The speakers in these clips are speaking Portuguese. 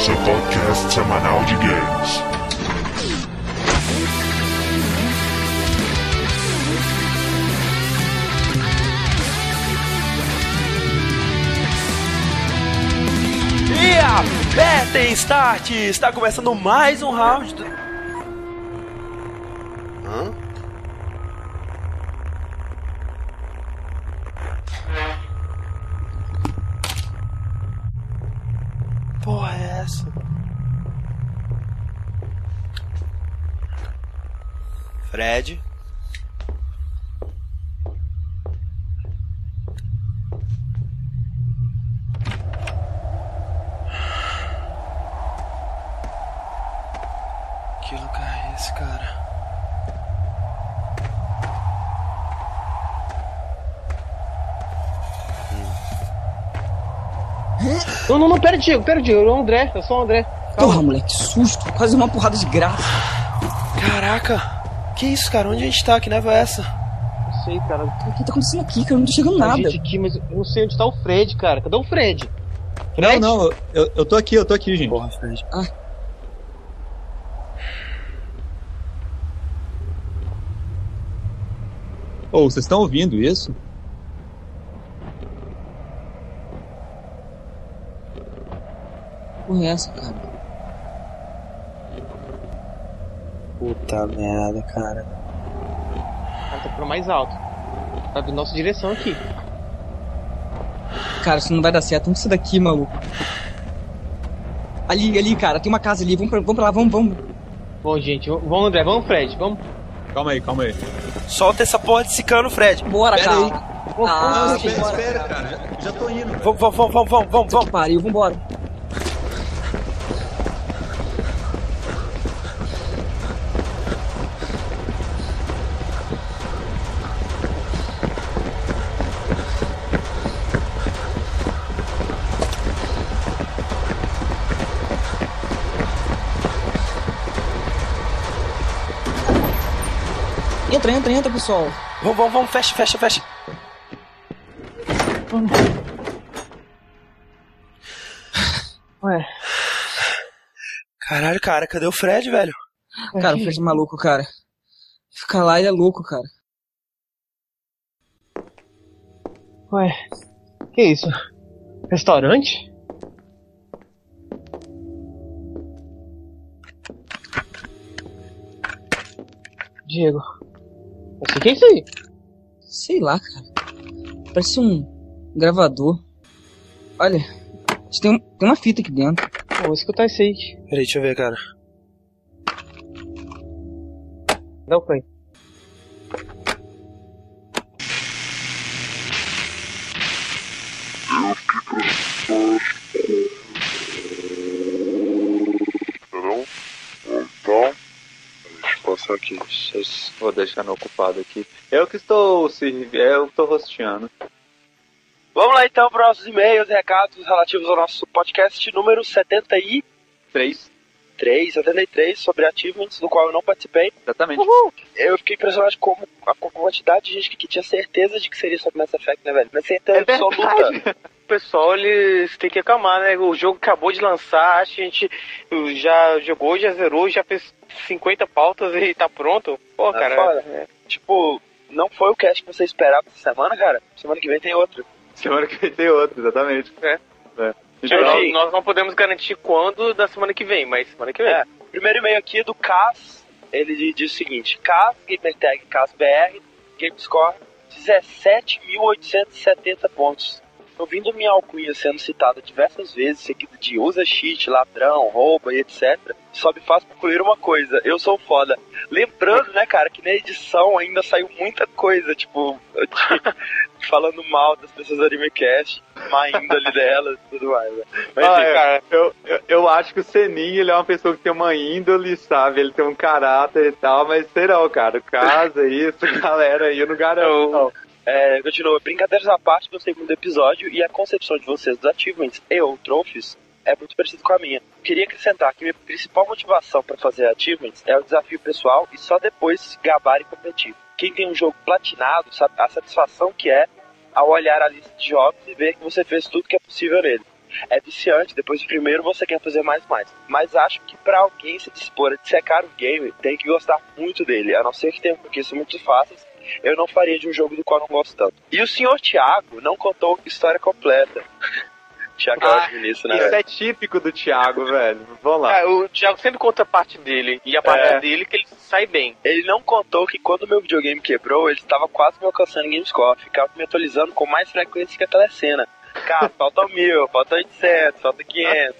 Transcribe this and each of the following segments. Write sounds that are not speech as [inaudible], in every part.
seu podcast semanal de games. E apertem start! Está começando mais um round do... Hã? Porra é essa? Fred? Que lugar é esse, cara? Não, não, não, pera, Diego, pera, Diego. Eu sou o André, eu sou o André. Porra, moleque, que susto. Quase uma porrada de graça. Caraca! Que isso, cara? Onde a gente tá? Que neva é essa? Não sei, cara. O que tá acontecendo aqui, cara? Eu não tô chegando A nada. gente aqui, mas eu não sei onde tá o Fred, cara. Cadê o Fred? Não, Fred? não, eu, eu tô aqui, eu tô aqui, gente. Porra, Fred. Ô, vocês estão ouvindo isso? Que porra é essa, cara? Puta merda, cara. Cara, tá pro mais alto. Tá vindo nossa direção aqui. Cara, isso não vai dar certo. Vamos sair daqui, maluco. Ali, ali, cara, tem uma casa ali. Vamos pra, vamos pra lá, vamos, vamos. Bom, gente, vamos, André, vamos, Fred, vamos. Calma aí, calma aí. Solta essa porra desse cano, Fred. Bora, Pera cara. aí. Ah, vamos, espera, espera, cara, já, tô indo. Vamos, vamos, vamos, vamos, vamos, vamos, Que vamos. pariu, vambora. Entra, entra, entra, pessoal. Vamos, vamos, vamos, fecha, fecha, fecha. Ué, Caralho, cara, cadê o Fred, velho? Cara, o Fred é maluco, cara. Ficar lá, ele é louco, cara. ué. Que isso? Restaurante? Diego. O que é isso aí. Sei lá, cara. Parece um gravador. Olha, tem, um- tem uma fita aqui dentro. Pô, vou escutar isso aí. Peraí, deixa eu ver, cara. Dá o play. Vou deixar no ocupado aqui. Eu que estou servindo, eu estou rosteando. Vamos lá então para nossos e-mails e recados relativos ao nosso podcast número 73, Três, 73, sobre achievements, do qual eu não participei. exatamente. Eu fiquei impressionado com a quantidade de gente que tinha certeza de que seria sobre Mass Effect, né, velho? Mas certeza É absoluta. Pessoal, eles têm que acalmar, né? O jogo acabou de lançar, acho que a gente já jogou, já zerou, já fez 50 pautas e tá pronto. Pô, É cara. foda. é. Tipo, não foi o cast que você esperava essa semana, cara? Semana que vem tem outro. Semana que vem tem outro, exatamente. É. é. Então, nós, nós não podemos garantir quando da semana que vem, mas semana que vem. É. Primeiro e-mail aqui é do Cas. Ele diz o seguinte: Cas, Gamertag CasBR, GameScore 17.870 pontos. Ouvindo minha alcunha sendo citada diversas vezes, seguida de usa cheat, ladrão, rouba e etc., só me faz concluir uma coisa: eu sou foda. Lembrando, né, cara, que na edição ainda saiu muita coisa, tipo, [laughs] falando mal das pessoas do AnimeCast, má índole delas e tudo mais. Né? Mas, Ah, enfim, é. cara, eu, eu, eu acho que o Seninho ele é uma pessoa que tem uma índole, sabe? Ele tem um caráter e tal, mas não, cara. Casa, isso, [laughs] galera aí, eu não garanto. não. É, continua. Brincadeiras à parte, do episódio e a concepção de vocês dos achievements e ou trophies é muito parecido com a minha. Queria acrescentar que minha principal motivação para fazer achievements é o desafio pessoal e só depois gabar e competir. Quem tem um jogo platinado sabe a satisfação que é ao olhar a lista de jogos e ver que você fez tudo que é possível nele. é viciante. Depois do primeiro você quer fazer mais mais. Mas acho que pra alguém se dispor a dissecar o game, tem que gostar muito dele. A não ser que tenha conquistas muito fáceis, eu não faria de um jogo do qual não gosto tanto. E o senhor Thiago não contou a história completa. [laughs] Thiago é Ah, ótimo nisso, né? Isso velho? é típico do Thiago, velho. Vamos lá. É, o Thiago sempre conta a parte dele. E a parte É. dele que ele sai bem. Ele não contou que quando meu videogame quebrou, ele estava quase me alcançando em Gamescore. Ficava me atualizando com mais frequência que a telecena. Cara, [laughs] falta mil, falta 800, falta 500.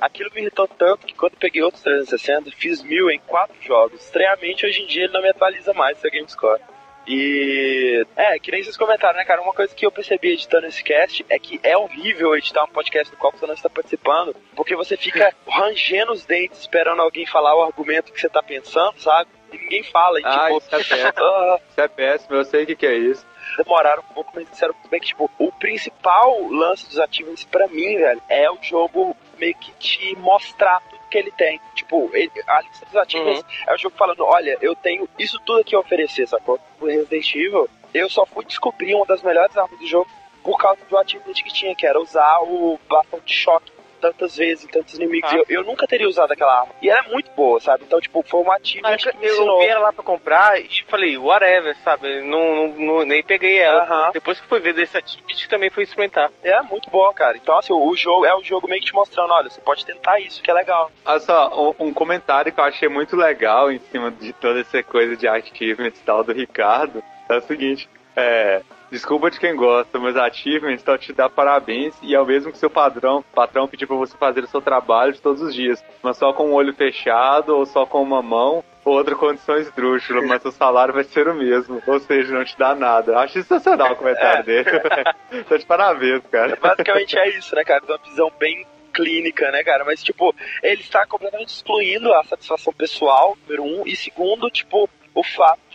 Aquilo me irritou tanto que quando peguei outros 360, fiz mil em quatro jogos. Estranhamente, hoje em dia ele não me atualiza mais seu Gamescore. E. É, que nem vocês comentaram, né, cara? Uma coisa que eu percebi editando esse cast é que é horrível editar um podcast do qual você não está participando, porque você fica [laughs] rangendo os dentes esperando alguém falar o argumento que você tá pensando, sabe? E ninguém fala. E, Ah, tipo, isso é [laughs] péssimo. Isso é péssimo, eu sei o que, que é isso. demoraram um pouco, mas disseram bem que, tipo, o principal lance dos achievements pra mim, velho, é o jogo meio que te mostrar que ele tem. Tipo, ele- a lista dos achievements é o jogo falando, olha, eu tenho isso tudo aqui a oferecer, sacou? O Resident Evil, eu só fui descobrir uma das melhores armas do jogo por causa do achievement que tinha, que era usar o bastão de choque tantas vezes em tantos inimigos. Ah. Eu, eu nunca teria usado aquela arma. E ela é muito boa, sabe? Então, tipo, foi um achievement Mas que me eu ensinou. vi ela lá pra comprar e falei, whatever, sabe? Não, não, não- nem peguei ela. Aham. Depois que fui ver desse ativity, também fui experimentar. É muito boa, cara. Então, assim, o jogo é o jogo meio que te mostrando, olha, você pode tentar isso, que é legal. Olha só, um, um comentário que eu achei muito legal em cima de toda essa coisa de achievements e tal do Ricardo é o seguinte: é, desculpa de quem gosta, mas achievements estão te dar parabéns e é o mesmo que seu padrão, patrão pedir pra você fazer o seu trabalho de todos os dias, mas só com o olho fechado ou só com uma mão. Ou outra condição esdrúxula, mas o salário vai ser o mesmo. Ou seja, não te dá nada. Acho sensacional o comentário dele. [laughs] Tô de parabéns, cara. Basicamente é isso, né, cara? Uma visão bem clínica, né, cara? Mas, tipo, ele está completamente excluindo a satisfação pessoal, número um, e segundo, tipo, o fato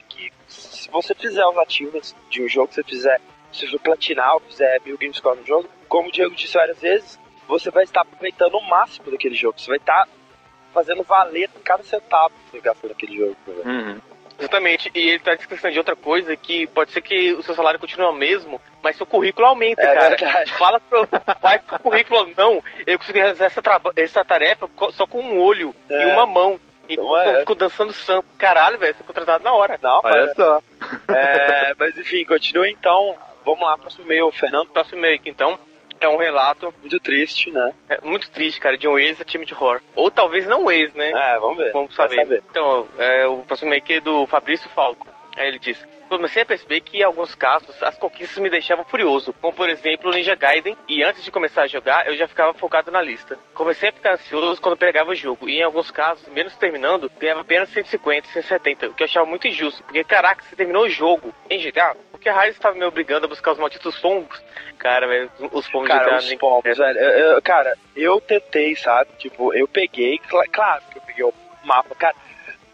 se você fizer os ativos de um jogo que você fizer, se você platinar ou fizer mil games score no jogo, como o Diego disse várias vezes, você vai estar aproveitando o máximo daquele jogo. Você vai estar fazendo valer cada centavo que você gastou naquele jogo. né? Uhum. Exatamente. E ele tá discutindo de outra coisa que pode ser que o seu salário continue o mesmo, mas seu currículo aumenta, É cara. verdade. Fala pro vai pro currículo, não, eu consegui realizar essa, essa tarefa só com um olho É. e uma mão. E Então é. eu fico dançando santo. Caralho, velho, você é contratado na hora. Não, Olha só. [laughs] É, mas enfim, continua então. Vamos lá, próximo e-mail, Fernando. Próximo e-mail aqui, então, é um relato Muito triste, né? é, muito triste, cara, de um ex-time de horror. Ou talvez não ex, né? É, vamos ver. Vamos Vai saber. Então, é, o próximo e-mail aqui é do Fabrício Falco. Aí ele diz: Comecei a perceber que em alguns casos as conquistas me deixavam furioso, como por exemplo o Ninja Gaiden, e antes de começar a jogar eu já ficava focado na lista. Comecei a ficar ansioso quando pegava o jogo, e em alguns casos, menos terminando, ganhava apenas 150, 170, o que eu achava muito injusto, porque caraca, você terminou o jogo em GTA, porque a Raiz estava me obrigando a buscar os malditos pombos. Cara, velho, os pombos de Cara, GTA os pombos, velho. Eu- eu- cara, eu tentei, sabe? Tipo, eu peguei, cla- claro que eu peguei o mapa, cara.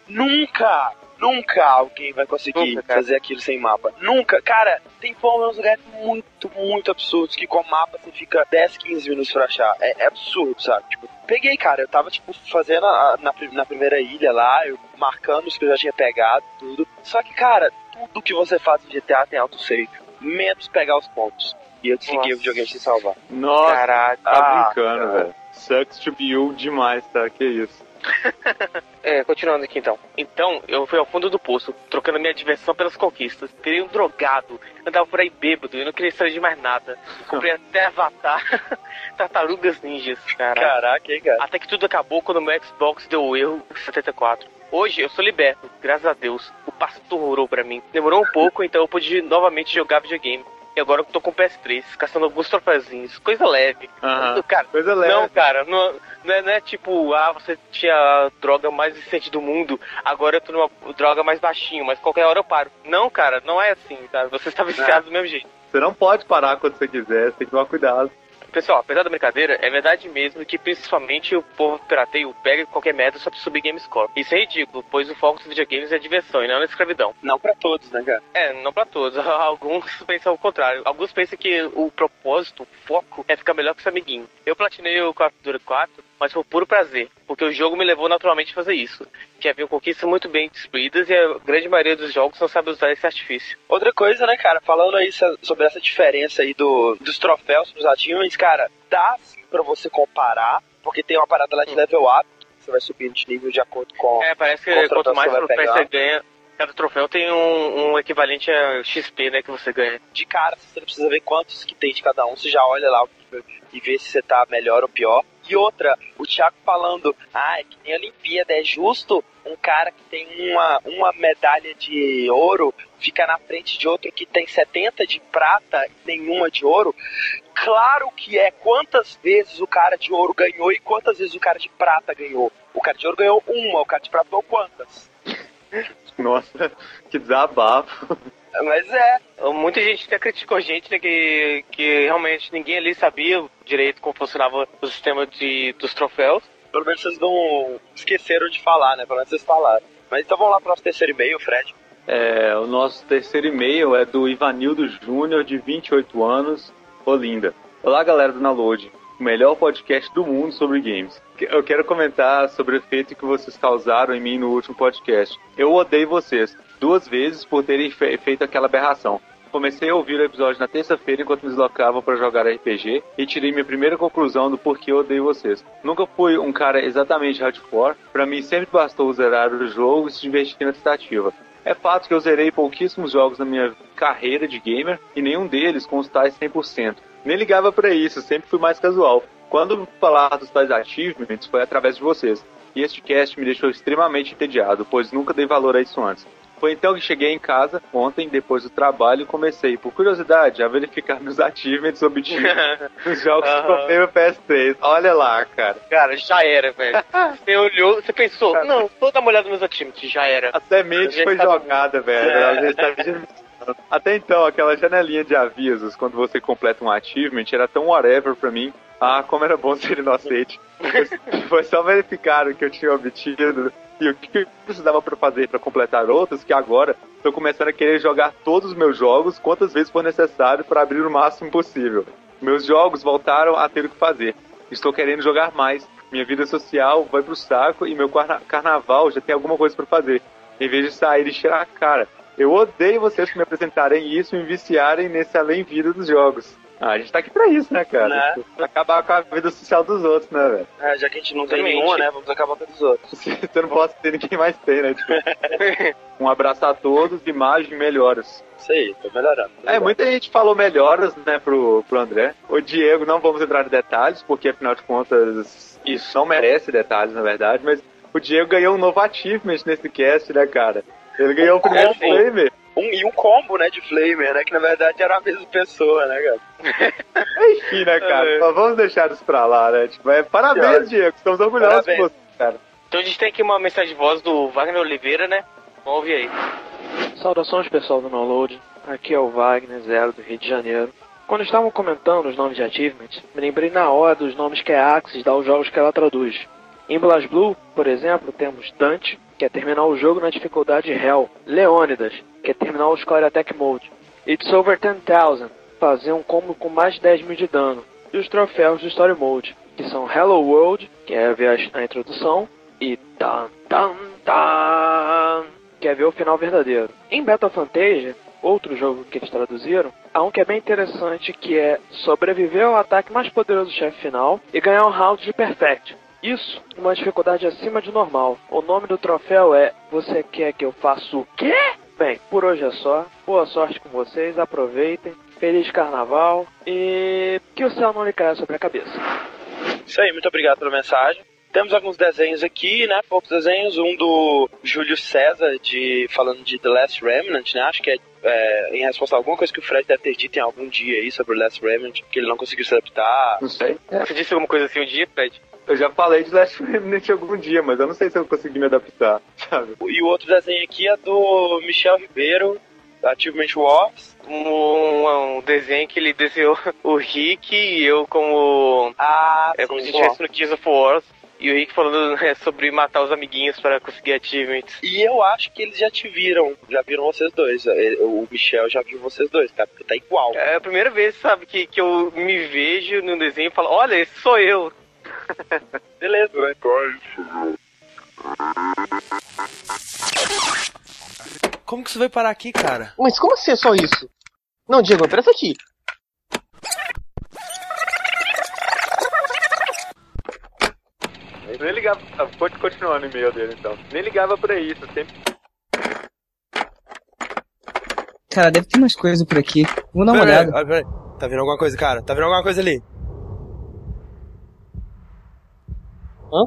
Nunca, nunca alguém vai conseguir Nunca, fazer aquilo sem mapa. Nunca. Cara, tem nos lugares muito, muito absurdos que com mapa você fica 10, 15 minutos pra achar. É, é absurdo, sabe? Tipo, peguei, cara. Eu tava, tipo, fazendo a- na, na primeira ilha lá, eu marcando os que eu já tinha pegado, tudo. Só que, cara, tudo que você faz em GTA tem autosave. Menos pegar os pontos. E eu desliguei o videogame sem salvar. Nossa, Caraca. tá Ah, brincando, cara. velho. Sucks to be you demais, tá? Que isso. [laughs] É, continuando aqui então. Então, eu fui ao fundo do poço, trocando minha diversão pelas conquistas. Virei um drogado, andava por aí bêbado e não queria saber de mais nada. Comprei [laughs] até Avatar, [laughs] Tartarugas Ninjas, cara. Caraca, hein, cara? Até que tudo acabou quando meu Xbox deu o erro 74. Hoje eu sou liberto, graças a Deus. O pastor orou pra mim. Demorou um pouco, então eu pude novamente jogar videogame. E agora eu tô com o PS3, caçando alguns troféuzinhos, coisa leve. Aham. Cara, Coisa leve. não, cara, não, não, é, não é tipo, ah, você tinha a droga mais recente do mundo, agora eu tô numa droga mais baixinho, mas qualquer hora eu paro. Não, cara, não é assim, sabe? Você está viciado do mesmo jeito. Você não pode parar quando você quiser, você tem que tomar cuidado. Pessoal, apesar da brincadeira, é verdade mesmo que principalmente o povo pirateio pega qualquer merda só pra subir game score. Isso é ridículo, pois o foco dos videogames é diversão e não a escravidão. Não pra todos, né, cara? É, não pra todos. [laughs] Alguns pensam o contrário. Alguns pensam que o propósito, o foco, é ficar melhor que seu amiguinho. Eu platinei o Call of Duty 4, mas por puro prazer, porque o jogo me levou naturalmente a fazer isso. Que havia conquistas muito bem distribuídas e a grande maioria dos jogos não sabe usar esse artifício. Outra coisa, né, cara, falando aí so- sobre essa diferença aí do, dos troféus pros achievements, cara, Cara, dá sim pra você comparar, porque tem uma parada lá de level up, você vai subindo de nível de acordo com. É, parece que quanto você mais troféus pegar. você ganha, cada troféu tem um, um equivalente a XP, né, que você ganha. De cara, você não precisa ver quantos que tem de cada um, você já olha lá e vê se você tá melhor ou pior. E outra, o Thiago falando, ah, é que nem a Olimpíada, é justo um cara que tem uma, uma medalha de ouro fica na frente de outro que tem 70 de prata e nenhuma de ouro. Claro que é quantas vezes o cara de ouro ganhou e quantas vezes o cara de prata ganhou. O cara de ouro ganhou uma, o cara de prata ganhou quantas? [laughs] Nossa, que desabafo. Mas é, Muita gente até criticou a gente, né, que, que realmente ninguém ali sabia direito como funcionava o sistema de, dos troféus. pelo menos vocês não esqueceram de falar, né? Pelo menos vocês falaram. Mas então vamos lá pro nosso terceiro e-mail, Fred. É, o nosso terceiro e-mail é do Ivanildo Júnior, de 28 anos, Olinda. Olá, galera do Download, o melhor podcast do mundo sobre games. Eu quero comentar sobre o efeito que vocês causaram em mim no último podcast. Eu odeio vocês, duas vezes por terem fe- feito aquela aberração. Comecei a ouvir o episódio na terça-feira enquanto me deslocava para jogar RPG e tirei minha primeira conclusão do porquê eu odeio vocês. Nunca fui um cara exatamente hardcore, pra mim sempre bastou zerar o jogo e se divertir na tentativa. É fato que eu zerei pouquíssimos jogos na minha carreira de gamer e nenhum deles com os tais 100%. Nem ligava pra isso, sempre fui mais casual. Quando falar dos tais achievements foi através de vocês. E este cast me deixou extremamente entediado, pois nunca dei valor a isso antes. Foi então que cheguei em casa, ontem, depois do trabalho, e comecei, por curiosidade, a verificar meus achievements obtidos [laughs] nos jogos que Aham. comprei no PS3. Olha lá, cara. Cara, já era, velho. [laughs] Você olhou, você pensou, não, vou dar uma olhada nos achievements, já era. A semente Já foi jogada, velho. [laughs] É. Já estava germinando. Até então, aquela janelinha de avisos quando você completa um achievement era tão whatever pra mim. Ah, como era bom ser inocente. [laughs] Foi- só verificar o que eu tinha obtido e o que eu precisava pra fazer pra completar outros que agora tô começando a querer jogar todos os meus jogos quantas vezes for necessário para abrir o máximo possível. Meus jogos voltaram a ter o que fazer. Estou querendo jogar mais. Minha vida social vai pro saco e meu carna- carnaval já tem alguma coisa pra fazer. Em vez de sair e encher a cara. Eu odeio vocês que me apresentarem isso e me viciarem nesse além-vida dos jogos. Ah, a gente tá aqui pra isso, né, cara? Né? Acabar com a vida social dos outros, né, velho? É, já que a gente não tem nenhuma, né? Vamos acabar com a dos outros. [laughs] Você não pode ter ninguém mais tem, né? Tipo, [laughs] um abraço a todos, imagem melhoras. Isso aí, tô melhorando. É, muita gente falou melhoras, né, pro, pro André. O Diego, não vamos entrar em detalhes, porque afinal de contas, isso não merece detalhes, na verdade, mas o Diego ganhou um novo achievement nesse cast, né, cara? Ele ganhou o primeiro Como? flamer. Um, e um combo, né, de Flamer, né? Que na verdade era a mesma pessoa, né, cara? [laughs] Enfim, né, cara? É. Mas vamos deixar isso pra lá, né? Tipo, é, parabéns, Diego. Estamos orgulhosos por você, cara. Então a gente tem aqui uma mensagem de voz do Wagner Oliveira, né? Vamos ouvir aí. Saudações pessoal do Download, aqui é o Wagner Zero do Rio de Janeiro. Quando estavam comentando os nomes de achievements, me lembrei na hora dos nomes que a Axis dá aos jogos que ela traduz. Em BlazBlue, por exemplo, temos Dante, que é terminar o jogo na dificuldade Hell, Leônidas, que é terminar o Score Attack Mode, It's Over 10,000, fazer um combo com mais de 10 mil de dano, e os troféus do Story Mode, que são Hello World, que é ver a a introdução, e Tan Tan Tan, que é ver o final verdadeiro. Em Battle Fantasia, outro jogo que eles traduziram, há um que é bem interessante que é sobreviver ao ataque mais poderoso do chefe final e ganhar um round de Perfect. Isso numa dificuldade acima de normal. O nome do troféu é Você quer que eu faça o quê? Bem, por hoje é só. Boa sorte com vocês, aproveitem. Feliz carnaval e que o céu não lhe caia sobre a cabeça. Isso aí, muito obrigado pela mensagem. Temos alguns desenhos aqui, né? Poucos desenhos. Um do Júlio César, de, falando de The Last Remnant, né? Acho que é, é, em resposta a alguma coisa que o Fred deve ter dito em algum dia aí sobre o Last Remnant, que ele não conseguiu se adaptar. Não sei. Você disse alguma coisa assim um dia, Fred? Eu já falei de Last Remnant algum dia, mas eu não sei se eu consegui me adaptar, sabe? E o outro desenho aqui é do Michel Ribeiro, Achievement Wars. Um, um desenho que ele desenhou [laughs] o Rick e eu como. Ah, É como se estivesse no Gears of War. E o Rick falando [laughs] né, sobre matar os amiguinhos para conseguir achievements. E eu acho que eles já te viram, já viram vocês dois. Ele- O Michel já viu vocês dois, tá? Porque tá igual. É a primeira vez, sabe, que, que eu me vejo no desenho e falo, olha, esse sou eu. Beleza. Como que você veio parar aqui, cara? Mas como assim é só isso? Não, Diego, presta aqui. Nem ligava. Ah, pode continuar no e-mail dele então. Nem ligava pra isso, sempre. Cara, deve ter umas coisas por aqui. Vou dar uma olhada. Tá vendo alguma coisa, cara? Tá vendo alguma coisa ali? Hã?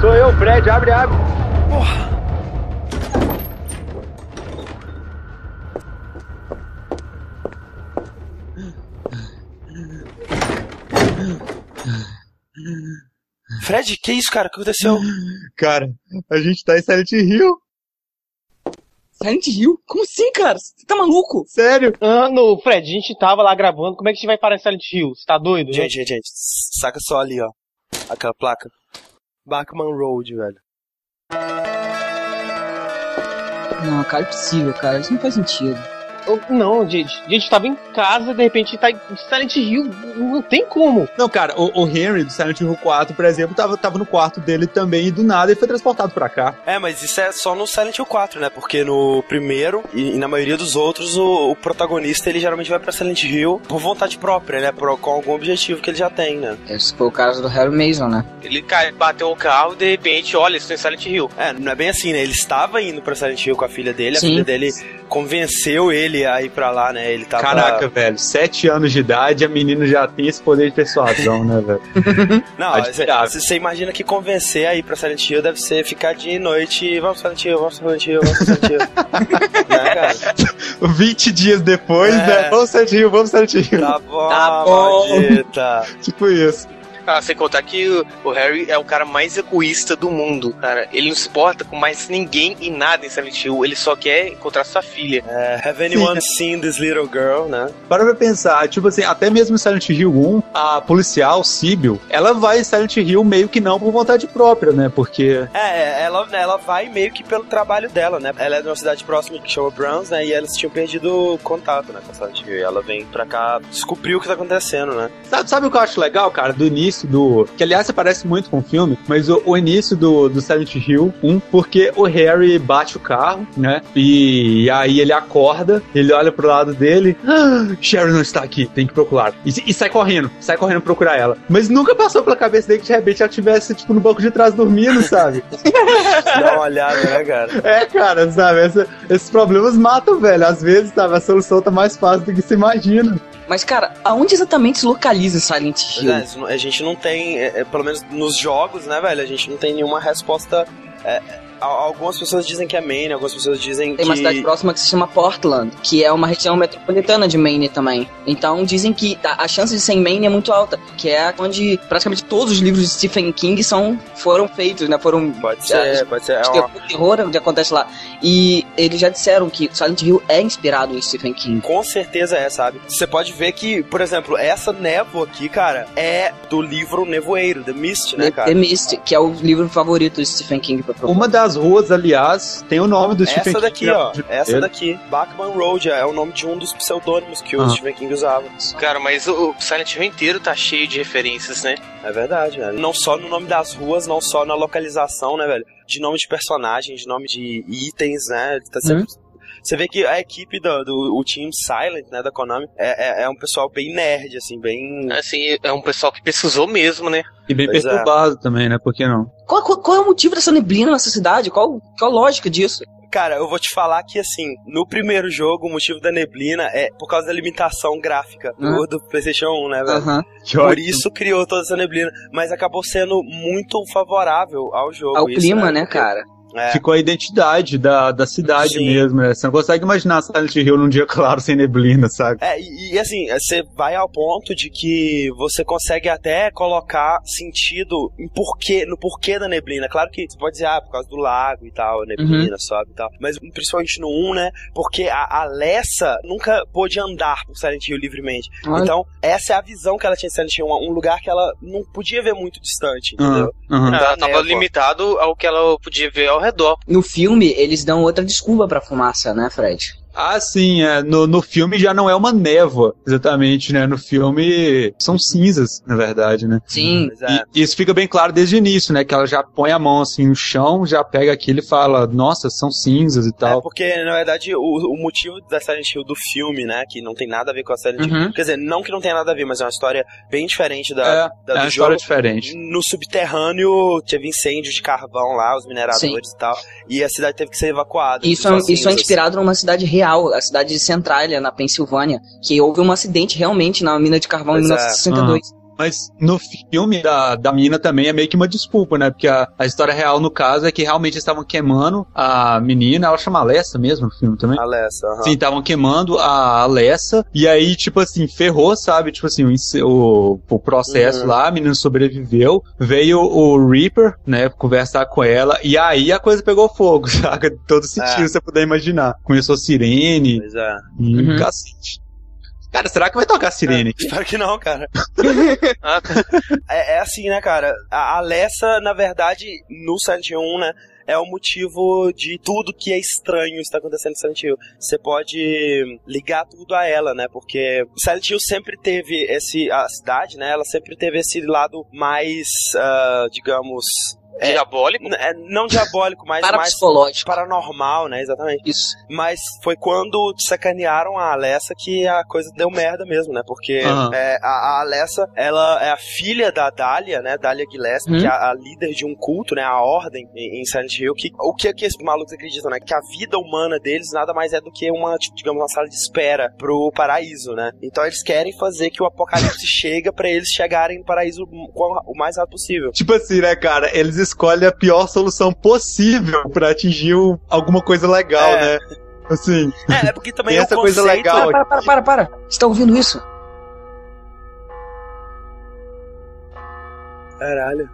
Sou eu, Fred, abre, abre. Fred, que isso, cara? O que aconteceu? Cara, a gente tá em Silent Hill. Silent Hill? Como assim, cara? Você tá maluco? Sério? Ah, no, Fred, a gente tava lá gravando, como é que a gente vai parar em Silent Hill? Você tá doido? Gente, gente, gente. Saca só ali, ó. Aquela placa. Bachman Road, velho. Não, cara, é possível, cara. Isso não faz sentido. Não, gente, a gente tava em casa, de repente tá em Silent Hill, não tem como. Não, cara, o, o Henry do Silent Hill 4, por exemplo, tava, tava no quarto dele também e do nada ele foi transportado pra cá. É, mas isso é só no Silent Hill 4, né? Porque no primeiro e, e na maioria dos outros, o, o protagonista ele geralmente vai pra Silent Hill por vontade própria, né? Por, com algum objetivo que ele já tem, né? Esse foi o caso do Harry Mason, né? Ele cai, bateu o carro e de repente, olha, isso é Silent Hill. É, não é bem assim, né? Ele estava indo pra Silent Hill com a filha dele, a Sim. filha dele convenceu ele a ir pra lá, né? Ele tava. Caraca, velho, sete anos de idade, a menina já tem esse poder de persuasão, né, velho? [laughs] Não, você imagina que convencer a ir pra Silent Hill deve ser ficar dia e noite e vamos Silent Hill, vamos Silent Hill, vamos Silent Hill. [laughs] né, cara? 20 dias depois, É. né? Vamos Silent Hill, vamos Silent Hill. Tá bom, Tá bom. maldita. Tipo isso. Ah, sem contar que o, o Harry é o cara mais egoísta do mundo, cara. Ele não se importa com mais ninguém e nada em Silent Hill. Ele só quer encontrar sua filha. É, have anyone seen this little girl, né? Para pra pensar, tipo assim, até mesmo em Silent Hill 1, a policial, Sibyl, ela vai em Silent Hill meio que não por vontade própria, né? Porque. É, ela, ela vai meio que pelo trabalho dela, né? Ela é de uma cidade próxima que chama Browns, né? E eles tinham perdido contato, né, com a Silent Hill. E ela vem pra cá descobrir o que tá acontecendo, né? Sabe, sabe o que eu acho legal, cara? Do início do. Que aliás se parece muito com o filme, mas o, o início do, do Silent Hill 1, porque o Harry bate o carro, né? E, aí ele acorda, ele olha pro lado dele, ah, Sherry não está aqui, tem que procurar. E, e sai correndo, sai correndo procurar ela. Mas nunca passou pela cabeça dele que de repente ela estivesse, tipo, no banco de trás dormindo, sabe? [laughs] Dá uma olhada, né, cara? É, cara, sabe? Essa- esses problemas matam, velho. Às vezes, sabe? A solução tá mais fácil do que se imagina. Mas, cara, aonde exatamente se localiza Silent Hill? É, a gente não tem, é, é, pelo menos nos jogos, né, velho? A gente não tem nenhuma resposta. é, algumas pessoas dizem que é Maine, algumas pessoas dizem Tem que. uma cidade próxima que se chama Portland, que é uma região metropolitana de Maine também. Então dizem que a, chance de ser em Maine é muito alta, que é onde praticamente todos os livros de Stephen King são, foram feitos, né? Foram. Pode ser, pode ser. É Acho que uma- é o terror que acontece lá. E eles já disseram que Silent Hill é inspirado em Stephen King. Com certeza é, sabe? Você pode ver que, por exemplo, essa névoa aqui, cara, é do livro Nevoeiro, The Mist, né, cara? The Mist, que é o livro favorito de Stephen King pra provar. Uma das ruas, aliás, tem o nome do Stephen Essa daqui, King. ó. Essa Ele- daqui. Bachman Road é o nome de um dos pseudônimos que o Ah. Stephen King usava. Cara, mas o, Silent Hill inteiro tá cheio de referências, né? É verdade, velho. Não só no nome das ruas, não só na localização, né, velho? De nome de personagem, de nome de itens, né? Tá sempre... Você vê que a equipe do, do o Team Silent, né, da Konami, é, é, é um pessoal bem nerd, assim, bem... Assim, é um pessoal que pesquisou mesmo, né? E bem Pois é. perturbado também, né? Por que não? Qual, qual- qual é o motivo dessa neblina nessa cidade? Qual, qual a lógica disso? Cara, eu vou te falar que, assim, no primeiro jogo, o motivo da neblina é por causa da limitação gráfica do, Ah. do PlayStation 1, né, velho? Que Por ótimo. isso criou toda essa neblina, mas acabou sendo muito favorável ao jogo. Ao isso, clima, né, Porque- cara? É. Ficou a identidade da, da cidade Sim. mesmo, né? Você não consegue imaginar Silent Hill num dia [laughs] claro sem neblina, sabe? É, e, e, assim, você vai ao ponto de que você consegue até colocar sentido em porquê, no porquê da neblina. Claro que você pode dizer, ah, por causa do lago e tal, a neblina sobe e tal. Mas principalmente no 1, né? Porque a, a Lessa nunca pôde andar por Silent Hill livremente. Então, essa é a visão que ela tinha de Silent Hill, um lugar que ela não podia ver muito distante, entendeu? Aham. Da Ela tava névoa. limitado ao que ela podia ver ao redor. No filme, eles dão outra desculpa pra fumaça, né, Fred? Ah, sim, é, no, no filme já não é uma névoa, exatamente, né? No filme são cinzas, na verdade, né? Sim. É. E isso fica bem claro desde o início, né? Que ela já põe a mão assim no chão, já pega aquilo e fala, nossa, são cinzas e É tal. porque, na verdade, o, o motivo da Silent Hill do filme, né, que não tem nada a ver com a Silent Hill, Uhum. quer dizer, não que não tenha nada a ver, mas é uma história bem diferente da, É, da- é do uma jogo. história diferente. No subterrâneo teve incêndio de carvão lá, os mineradores e tal, e a cidade teve que ser evacuada. Isso, é, isso é inspirado numa cidade real, a cidade de Centralia, na Pensilvânia, que houve um acidente realmente na mina de carvão em Pois é. 1962. Mas no filme da, da mina também é meio que uma desculpa, né? Porque a, a história real, no caso, é que realmente eles estavam queimando a menina, ela chama Alessa mesmo no filme também. Alessa, aham. Sim, estavam queimando a Alessa, e aí, tipo assim, ferrou, sabe? Tipo assim, o, o, o processo Uhum. lá, a menina sobreviveu, veio o Reaper, né, conversar com ela, e aí a coisa pegou fogo, [laughs] saca? Todo sentido É. você puder imaginar. Começou sirene Pois é. e Uhum. cacete. Cara, será que vai tocar sirene? Espero que não, cara. [laughs] Ah, É, é assim, né, cara? A Alessa, na verdade, no Silent Hill 1, né? É o motivo de tudo que é estranho está acontecendo no Silent Hill. Você pode ligar tudo a ela, né? Porque Silent Hill sempre teve esse. A cidade, né? Ela sempre teve esse lado mais, ah, digamos. É, diabólico. n- é, não diabólico, mas mais Parapsicológico. paranormal, né? Exatamente. Isso. Mas foi quando sacanearam a Alessa que a coisa deu merda mesmo, né? Porque Aham. é, a, a Alessa, ela é a filha da Dália, né? Dália Gillespie, Uhum. que é a, a líder de um culto, né? A ordem em, em Silent Hill. Que, o que é que esses malucos acreditam, né? Que a vida humana deles nada mais é do que uma, tipo, digamos, uma sala de espera pro paraíso, né? Então eles querem fazer que o apocalipse [laughs] chega pra eles chegarem no paraíso o, o mais rápido possível. Tipo assim, né, cara? Eles escolhem a pior solução possível pra atingir o- alguma coisa legal, É. né? Assim, É, é porque também é essa coisa conceito- legal. Para, para, para, para, para. Você tá ouvindo isso? Caralho.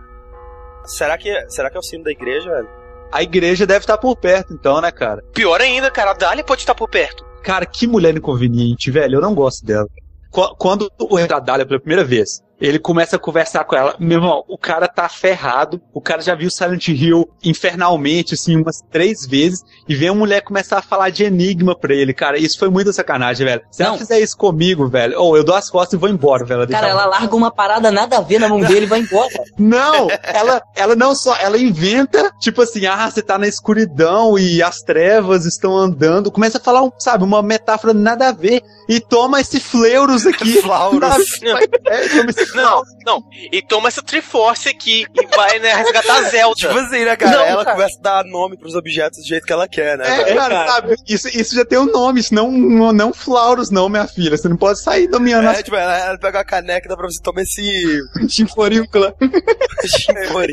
Será que, será que é o sino da igreja, velho? a igreja deve estar por perto, então, né, cara? Pior ainda, cara, a Dália pode estar por perto. Cara, que mulher inconveniente, velho. Eu não gosto dela. Qu- Quando o rei da Dália pela primeira vez, ele começa a conversar com ela. Meu irmão, o cara tá ferrado. O cara já viu Silent Hill infernalmente, assim, umas três vezes. E vem a mulher começar a falar de enigma pra ele, cara. Isso foi muita sacanagem, velho. Se ela Não. fizer isso comigo, velho, ou eu dou as costas e vou embora, velho. Cara, ela larga uma parada nada a ver na mão dele e vai embora. [laughs] Não, ela, ela não só, ela inventa, tipo assim, ah, você tá na escuridão e as trevas estão andando, começa a falar, um, sabe, uma metáfora nada a ver, e toma esse fleuros aqui. [laughs] Flauros. sabe? É, toma esse Não, não. E toma essa Triforce aqui e vai, né, resgatar a Zelda. Tipo assim, né, cara? Não, ela cara. começa a dar nome pros objetos do jeito que ela quer, né? É, velho? cara, sabe, isso, isso já tem um nome, isso não, não, não flauros não, minha filha, você não pode sair dominando É, tipo, ela, ela pega a caneca e dá pra você tomar esse [laughs] chinforícola.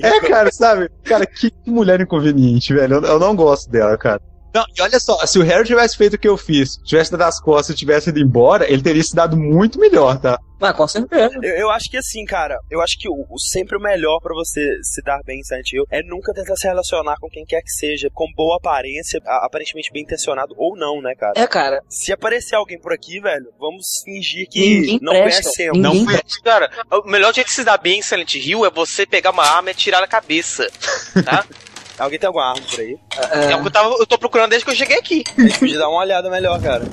É, cara, sabe? Cara, que mulher inconveniente, velho. Eu, eu não gosto dela, cara. Não, e olha só, se o Harry tivesse feito o que eu fiz, tivesse dado as costas e tivesse ido embora, ele teria se dado muito melhor, tá? Ah, com certeza. Eu, eu acho que assim, cara, eu acho que o, o- sempre o melhor pra você se dar bem em Silent Hill é nunca tentar se relacionar com quem quer que seja, com boa aparência, a- aparentemente bem intencionado ou não, né, cara? É, cara. Se aparecer alguém por aqui, velho, vamos fingir que Ninguém não presta. conhecemos. Não Ninguém foi- Cara, o melhor jeito de se dar bem em Silent Hill é você pegar uma arma e atirar na cabeça. Tá? [laughs] Alguém tem alguma arma por aí? É o que eu, tava, eu tô procurando desde que eu cheguei aqui. A gente podia dar uma olhada melhor, cara.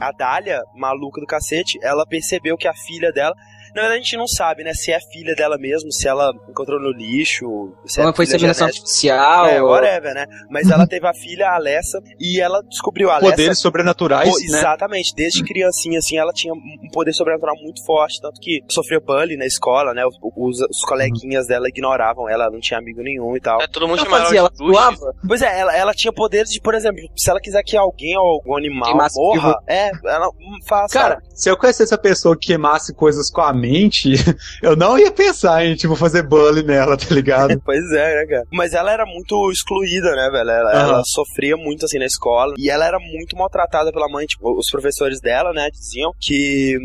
A Dália, maluca do cacete, ela percebeu que a filha dela. Na verdade, a gente não sabe, né? Se é filha dela mesmo, se ela encontrou no lixo, se Ou é foi inseminação artificial. É, ou- whatever, né? Mas ela teve a filha, a Alessa, e ela descobriu a Alessa. Poderes sobrenaturais, né? Exatamente, desde criancinha, assim, ela tinha um poder sobrenatural muito forte, tanto que sofreu bullying na escola, né? Os, os- coleguinhas dela ignoravam ela, ela não tinha amigo nenhum e tal. É, todo mundo Ela chamava fazia, ela de voava. Pois é, ela, ela tinha poderes de, por exemplo, se ela quiser que alguém ou algum animal Queimasse morra, é, ela hum, faz. Cara, se eu conhecesse essa pessoa que queimasse coisas com a mente, [laughs] eu não ia pensar em, tipo, fazer bullying nela, tá ligado? [laughs] Pois é, né, cara? Mas ela era muito excluída, né, velho? Ela, Aham. ela sofria muito, assim, na escola. E ela era muito maltratada pela mãe. Tipo, os professores dela, né, diziam que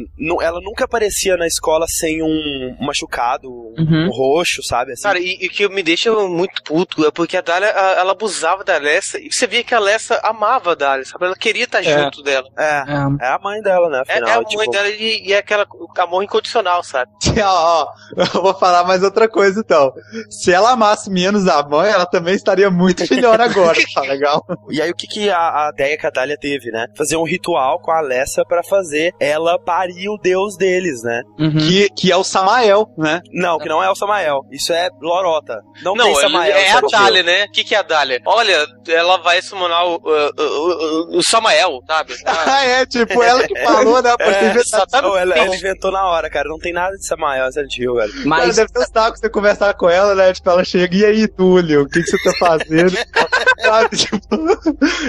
ela nunca aparecia na escola sem um machucado, um, Uhum. um roxo, sabe? Assim. Cara, e o que me deixa muito puto é porque a Dália, a- ela abusava da Alessa e você via que a Alessa amava a Dália, sabe? Ela queria estar É. junto dela. é, É. é a mãe dela, né, É, afinal. é a mãe tipo, dela e, e é aquela amor incondicional sabe? [laughs] ó, ó, eu vou falar mais outra coisa então. Se ela amasse menos a mãe, ela também estaria muito [laughs] melhor agora, tá legal? E aí o que, que a, a ideia que a Dália teve, né? Fazer um ritual com a Alessa pra fazer ela parir o deus deles, né? Uhum. Que, que é o Samael, né? Não, que não é o Samael. Isso é Lorota. Não, Não, tem ele- Samael. é a. Dália, né? O que, que é a Dália? Olha, ela vai summonar o, o, o, o Samael, sabe? Ah, [laughs] Ah, é, tipo, ela que falou, né? É? Não, ela, ela inventou na hora, cara. Não tem nada de Samael Silent Hill, velho. Cara, Mas deve ter um saco você conversar com ela, né? Tipo, ela chega, e aí, Túlio, o que, que você tá fazendo? [laughs] Sabe, tipo,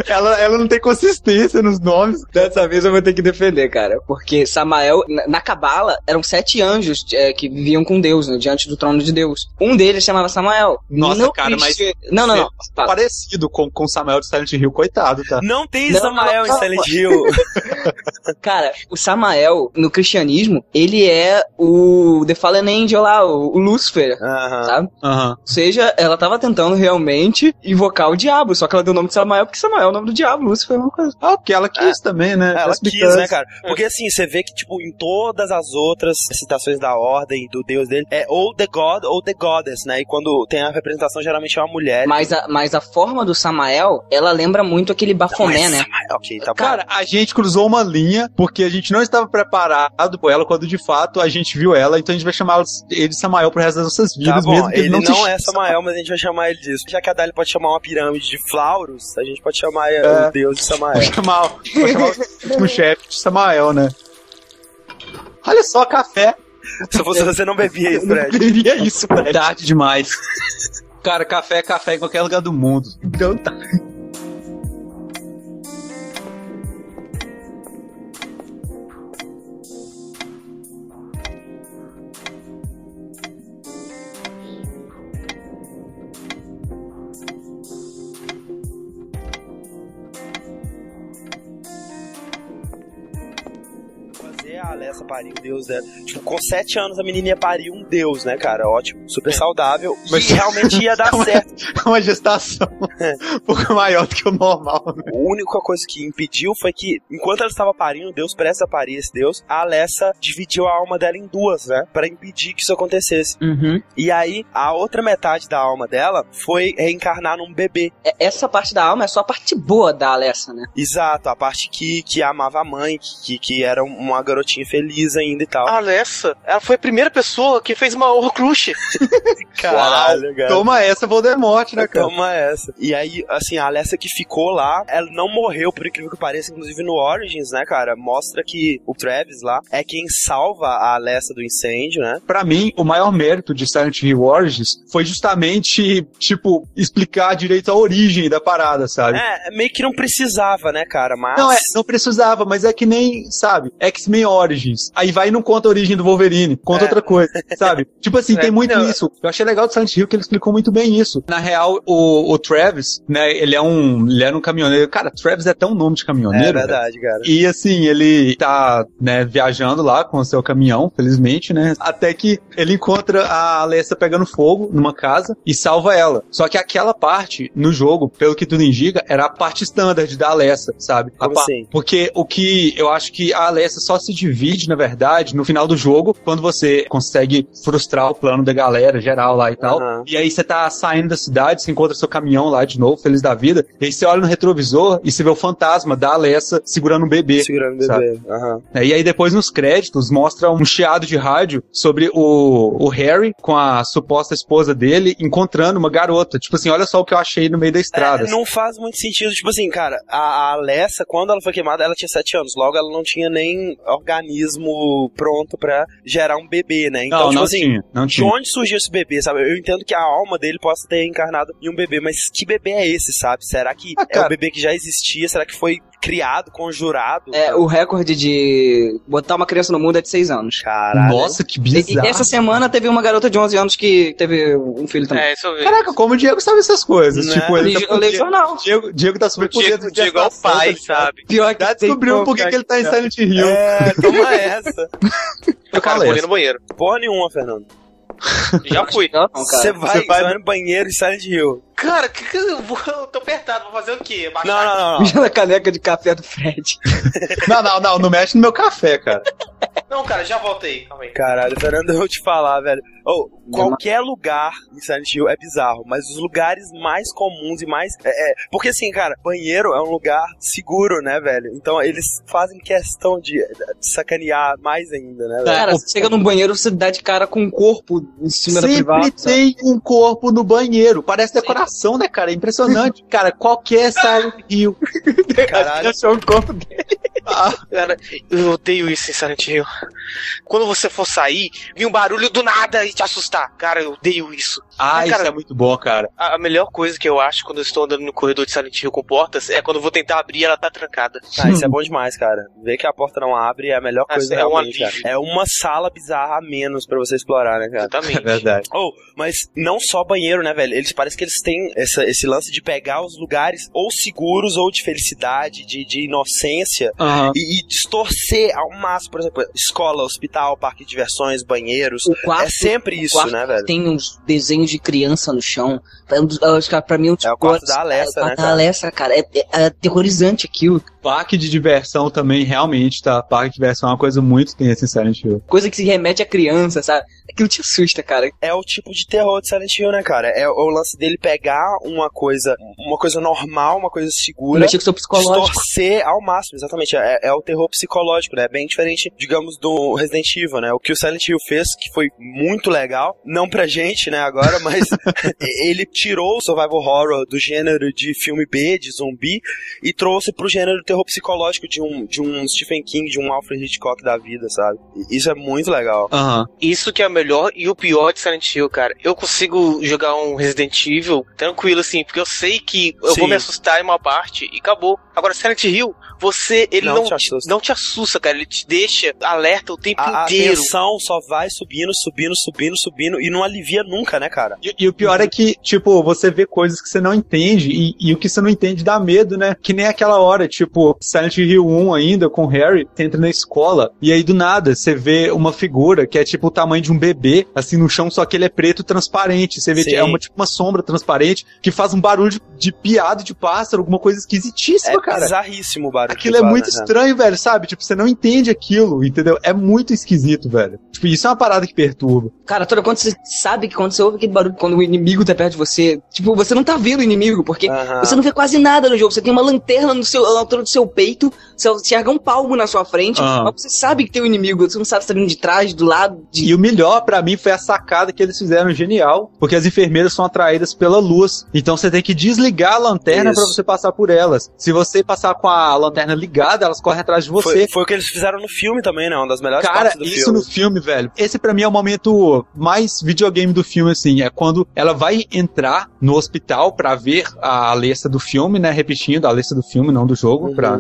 ela, ela não tem consistência nos nomes. dessa vez eu vou ter que defender, cara. Porque Samael, na- Cabala, eram sete anjos é, que viviam com Deus, né, diante do trono de Deus. Um deles chamava Samael. Nossa, No cara, mas- Não, não, não. Fala. Parecido com, com o Samuel de Silent Hill, coitado, tá? Não tem Não, Samael não, em Silent Hill. [laughs] Cara, o Samael, no cristianismo, ele é o The Fallen Angel lá, o, o Lúcifer, Aham. sabe? Aham. Ou seja, ela tava tentando realmente invocar o diabo, só que ela deu o nome de Samael porque Samael é o nome do diabo, Lúcifer é uma coisa. Ah, porque ela quis também, né? Ela Just quis, because. né, cara? Porque assim, você vê que, tipo, em todas as outras citações da ordem, do deus dele, é ou The God ou The Goddess, né? E quando tem a representação, geralmente é uma mulher. Mas a, mas a forma do Samael, ela lembra muito aquele Bafomé, né? Samael- Ok, tá bom. Cara, a gente cruzou uma linha porque a gente não estava preparado por ela quando de fato a gente viu ela, então a gente vai chamar ele de Samael pro resto das nossas Tá vidas, bom, mesmo que ele ele não, não, é Samael, mas a gente vai chamar ele disso. Já que a Dali pode chamar uma pirâmide de Flauros, a gente pode chamar É. o deus de Samael. Vou chamar, vou chamar o último [laughs] chefe de Samael, né? Olha só, café. Se fosse você, não bebia isso, Eu [laughs] não Fred. queria isso, velho. Tarde demais. Cara, café é café em qualquer lugar do mundo. Então tá. Alessa parir o deus dela. Tipo, com sete anos a menina ia parir um deus, né, cara? Ótimo, super saudável. Mas- E [laughs] realmente ia dar aí. certo. Uma gestação [laughs] um pouco maior do que o normal. né? A única coisa que impediu foi que, enquanto ela estava parindo, Deus presta a parir esse Deus, a Alessa dividiu a alma dela em duas, né? Pra impedir que isso acontecesse. Uhum. E aí, a outra metade da alma dela foi reencarnar num bebê. É- Essa parte da alma é só a parte boa da Alessa, né? Exato, a parte que, que amava a mãe, que, que, que era uma garotinha feliz ainda e tal. A Alessa, ela foi a primeira pessoa que fez uma Horcrux. [laughs] Caralho, cara. Toma essa, Voldemort, né, cara? Toma essa. E aí, assim, a Alessa que ficou lá, ela não morreu, por incrível que pareça, inclusive no Origins, né, cara? Mostra que o Travis lá é quem salva a Alessa do incêndio, né? Pra mim, o maior mérito de Silent Hill Origins foi justamente, tipo, explicar direito a origem da parada, sabe? É, meio que não precisava, né, cara? Mas. Não, é, não precisava, mas é que nem, sabe, X-Men Origins. Aí vai e não conta a origem do Wolverine, conta É. outra coisa, [laughs] sabe? Tipo assim, É, tem muito não. isso. Eu achei legal do Silent Hill que ele explicou muito bem isso. Na real, o, o Travis, né, ele é um, ele era um caminhoneiro. Cara, Travis é até um nome de É caminhoneiro. velho. verdade, cara. E assim, ele tá, né, viajando lá com o seu caminhão, felizmente, né? Até que ele encontra a Alessa pegando fogo numa casa e salva ela. Só que aquela parte no jogo, pelo que tudo indica, era a parte standard da Alessa, sabe? Como assim? Porque o que eu acho que a Alessa só se divide, na verdade, no final do jogo, quando você consegue frustrar o plano da galera geral lá e tal. Aham. E aí você tá saindo da cidade, você encontra seu caminhão lá de novo, feliz da vida. E aí você olha no retrovisor e você vê o fantasma da Alessa segurando um bebê. Segurando o bebê. É, E aí depois nos créditos mostra um chiado de rádio sobre o, o Harry com a suposta esposa dele encontrando uma garota. Tipo assim, olha só o que eu achei no meio da estrada. É, não faz muito sentido. Tipo assim, cara, a, a Alessa, quando ela foi queimada, ela tinha 7 anos. Logo, ela não tinha nem organismo pronto pra gerar um bebê, né? Então, não, tipo não assim, tinha, não de tinha. onde surgiu esse bebê, sabe? Eu entendo que a alma dele possa ter encarnado em um bebê, mas que bebê é esse, sabe? Será que Ah, é cara. um bebê que já existia? Será que foi criado, conjurado? É, o recorde de botar uma criança no mundo é de 6 anos. Caralho. Nossa, que E, bizarro. e essa semana teve uma garota de 11 anos que teve um filho também. É, isso eu vi. Caraca, como o Diego sabe essas coisas? Né? Tipo, ele eu tá leio jornal. Diego, Diego tá super por Diego, dentro Diego é o pai, tá sabe? Pior Já descobriu por que que ele tá em Silent Hill. É, toma essa. [laughs] Eu cara, falei vou ali essa. no banheiro. Porra nenhuma, Fernando. Já [laughs] fui. Não, cara. Você vai, vai- vai no banheiro e Silent Hill. Cara, que, que eu, vou, eu tô apertado, vou fazer o quê? Baixar- Não, não, não. não. Mijando a caneca de café do Fred. [laughs] Não, não, não, não mexe no meu café, cara. Não, cara, já voltei. Calma aí. Caralho, Fernando, eu vou te falar, velho. Oh, qualquer lugar em Silent Hill é bizarro, mas os lugares mais comuns e mais. É, é, porque assim, cara, banheiro é um lugar seguro, né, velho? Então eles fazem questão de sacanear mais ainda, né, velho? Cara, você chega num banheiro, você dá de cara com um corpo em cima da Sempre privada. tem um corpo no banheiro. Parece decoração, né, cara? É impressionante. [laughs] cara, qualquer Silent Hill. [laughs] Caralho. Achou um corpo dele. Cara, eu odeio isso em Silent Hill. Quando você for sair, vir um barulho do nada e te assustar. Cara, eu odeio isso. Ah, Mas, cara, isso é muito bom, cara. A a melhor coisa que eu acho quando eu estou andando no corredor de Silent Hill com portas é quando eu vou tentar abrir e ela tá trancada. Ah, isso é bom demais, cara. Ver que a porta não abre é a melhor Ah, coisa é um. É uma sala bizarra a menos pra você explorar, né, cara? Exatamente. É verdade. Oh, mas não só banheiro, né, velho? Eles parecem que eles têm essa- esse lance de pegar os lugares ou seguros ou de felicidade, de, de inocência Aham. e, e distorcer ao máximo, por exemplo, escola, hospital, parque de diversões, banheiros. O quarto, é sempre isso, quarto né, velho? Tem uns desenhos de criança no chão. É um dos- eu acho que pra mim um dos É o quarto da Alessa, é o né, quarto da cara? Alessa, cara. É, é- é aterrorizante aquilo. Parque de diversão também, realmente, tá? Parque de diversão é uma coisa muito tensa em Silent Hill. Coisa que se remete a criança, sabe? Aquilo te assusta, cara. É o tipo de terror de Silent Hill, né, cara? É o lance dele pegar uma coisa, uma coisa normal, uma coisa segura, Mexer com seu psicológico. distorcer ao máximo, exatamente. É, é o terror psicológico, né? Bem diferente, digamos, do Resident Evil, né? O que o Silent Hill fez, que foi muito legal, não pra gente, né, agora, [laughs] mas [laughs] ele tirou o survival horror do gênero de filme B, de zumbi, e trouxe pro gênero do terror psicológico de um, de um Stephen King, de um Alfred Hitchcock da vida, sabe? Isso é muito legal. Aham. Isso que é o melhor e o pior de Silent Hill, cara. Eu consigo jogar um Resident Evil tranquilo, assim, porque eu sei que eu Sim. vou me assustar em uma parte e acabou. Agora, Silent Hill, você, ele Não não, te assusta. não te assusta, cara. Ele te deixa alerta o tempo A, a inteiro. tensão só vai subindo, subindo, subindo, subindo e não alivia nunca, né, cara? E, e o pior é que, tipo, você vê coisas que você não entende e, e o que você não entende dá medo, né? Que nem aquela hora, tipo, Silent Hill 1 ainda, com o Harry, você entra na escola e aí do nada você vê uma figura que é tipo o tamanho de um bebê, assim, no chão, só que ele é preto transparente. Você vê Sim. que é uma, tipo, uma sombra transparente que faz um barulho de, de piado de pássaro, alguma coisa esquisitíssima, É cara. bizarríssimo o barulho. Aquilo é muito né, estranho, velho, sabe? Tipo, você não entende aquilo, entendeu? É muito esquisito, velho. Tipo, isso é uma parada que perturba. Cara, toda quando você sabe que quando você ouve aquele barulho, quando o inimigo tá perto de você, tipo, você não tá vendo o inimigo, porque Aham. você não vê quase nada no jogo. Você tem uma lanterna no seu, na altura do seu peito, você enxerga um palmo na sua frente, Aham. mas você sabe que tem um inimigo, você não sabe se tá vindo de trás, do lado, de... E o melhor pra mim foi a sacada que eles fizeram genial, porque as enfermeiras são atraídas pela luz. Então você tem que desligar a lanterna pra você passar por elas. Se você passar com a lanterna ligada, elas correm atrás de você. Foi, foi o que eles fizeram no filme também, né? Uma das melhores Cara, partes do isso filme. no filme, velho. Esse pra mim é o momento mais videogame do filme, assim. É quando ela vai entrar no hospital pra ver a Alessa do filme, né? Repetindo, a Alessa do filme, não do jogo. Uhum. Pra...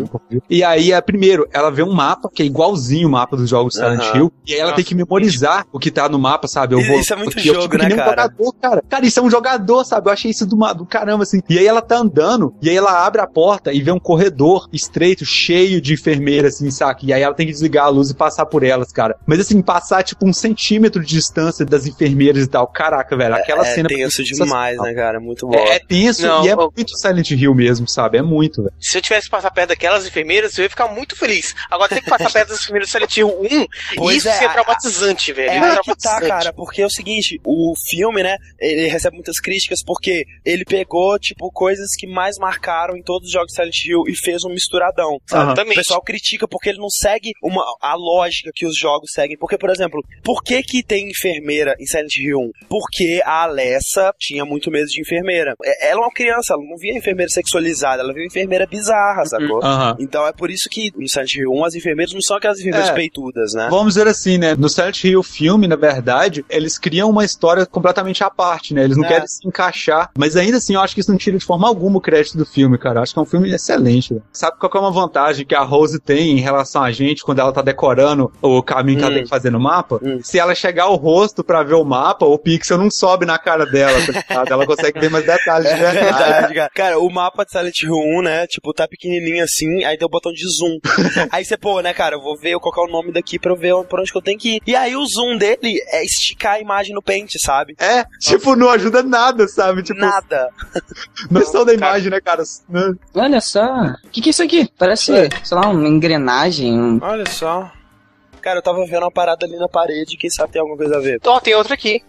E aí, é, primeiro, ela vê um mapa que é igualzinho o mapa dos jogos Silent. Hill. E aí ela Nossa, tem que memorizar o que tá no mapa, sabe? Eu Isso- vou, isso é muito eu jogo, que né, nem um cara? jogador, cara. Cara, isso é um jogador, sabe? Eu achei isso do, do caramba, assim. E aí ela tá andando, e aí ela abre a porta e vê um corredor estreito, cheio de enfermeiras, assim, saca? E aí ela tem que desligar a luz e passar por elas, cara. Mas assim, passar, tipo, um centímetro de distância das enfermeiras e tal. Caraca, velho, aquela é cena... tenso demais, né, cara? Muito bom. É, é tenso Não, e é eu- muito Silent Hill mesmo, sabe? É muito, velho. Se eu tivesse que passar perto daquelas enfermeiras, eu ia ficar muito feliz. Agora tem que passar perto das enfermeiras do Silent Hill 1, [laughs] Pois isso é, é traumatizante, velho. É Isso aí que tá, traumatizante. cara, porque é o seguinte, o filme, né, ele recebe muitas críticas porque ele pegou, tipo, coisas que mais marcaram em todos os jogos de Silent Hill e fez um misturadão, sabe? Aham. O Exatamente. pessoal critica porque ele não segue uma, a lógica que os jogos seguem. Porque, por exemplo, por que que tem enfermeira em Silent Hill 1? Porque a Alessa tinha muito medo de enfermeira. É- Ela é uma criança, ela não via enfermeira sexualizada, ela via enfermeira bizarra, sacou? Aham. Então é por isso que no Silent Hill 1 as enfermeiras não são aquelas enfermeiras É. peitudas, né? Vamos dizer assim, né? No Silent Hill filme, na verdade, eles criam uma história completamente à parte, né? Eles não É. querem se encaixar. Mas ainda assim, eu acho que isso não tira de forma alguma o crédito do filme, cara. Eu acho que é um filme excelente. velho. Sabe qual é uma vantagem que a Rose tem em relação a gente quando ela tá decorando o caminho que ela Hum. tem que fazer no mapa? Hum. Se ela chegar o rosto pra ver o mapa, o pixel não sobe na cara dela, tá ligado? Ela consegue ver mais detalhes de [laughs] É verdade. verdade, cara. Cara, o mapa de Silent Hill 1, né? Tipo, tá pequenininho assim, aí tem o botão de zoom. [laughs] aí você, pô, né, cara, eu vou ver, eu colocar o nome daqui pra eu ver por onde que eu tenho que ir. E aí o zoom dele é esticar a imagem no pente, sabe? É, tipo, não ajuda nada, sabe? Tipo, Nada. [laughs] noção da imagem, né, cara? Né? Olha só, o que que é isso aqui? Parece, sei lá, uma engrenagem, um... Olha só. Cara, eu tava vendo uma parada ali na parede, quem sabe tem alguma coisa a ver. Ó, tem outra aqui.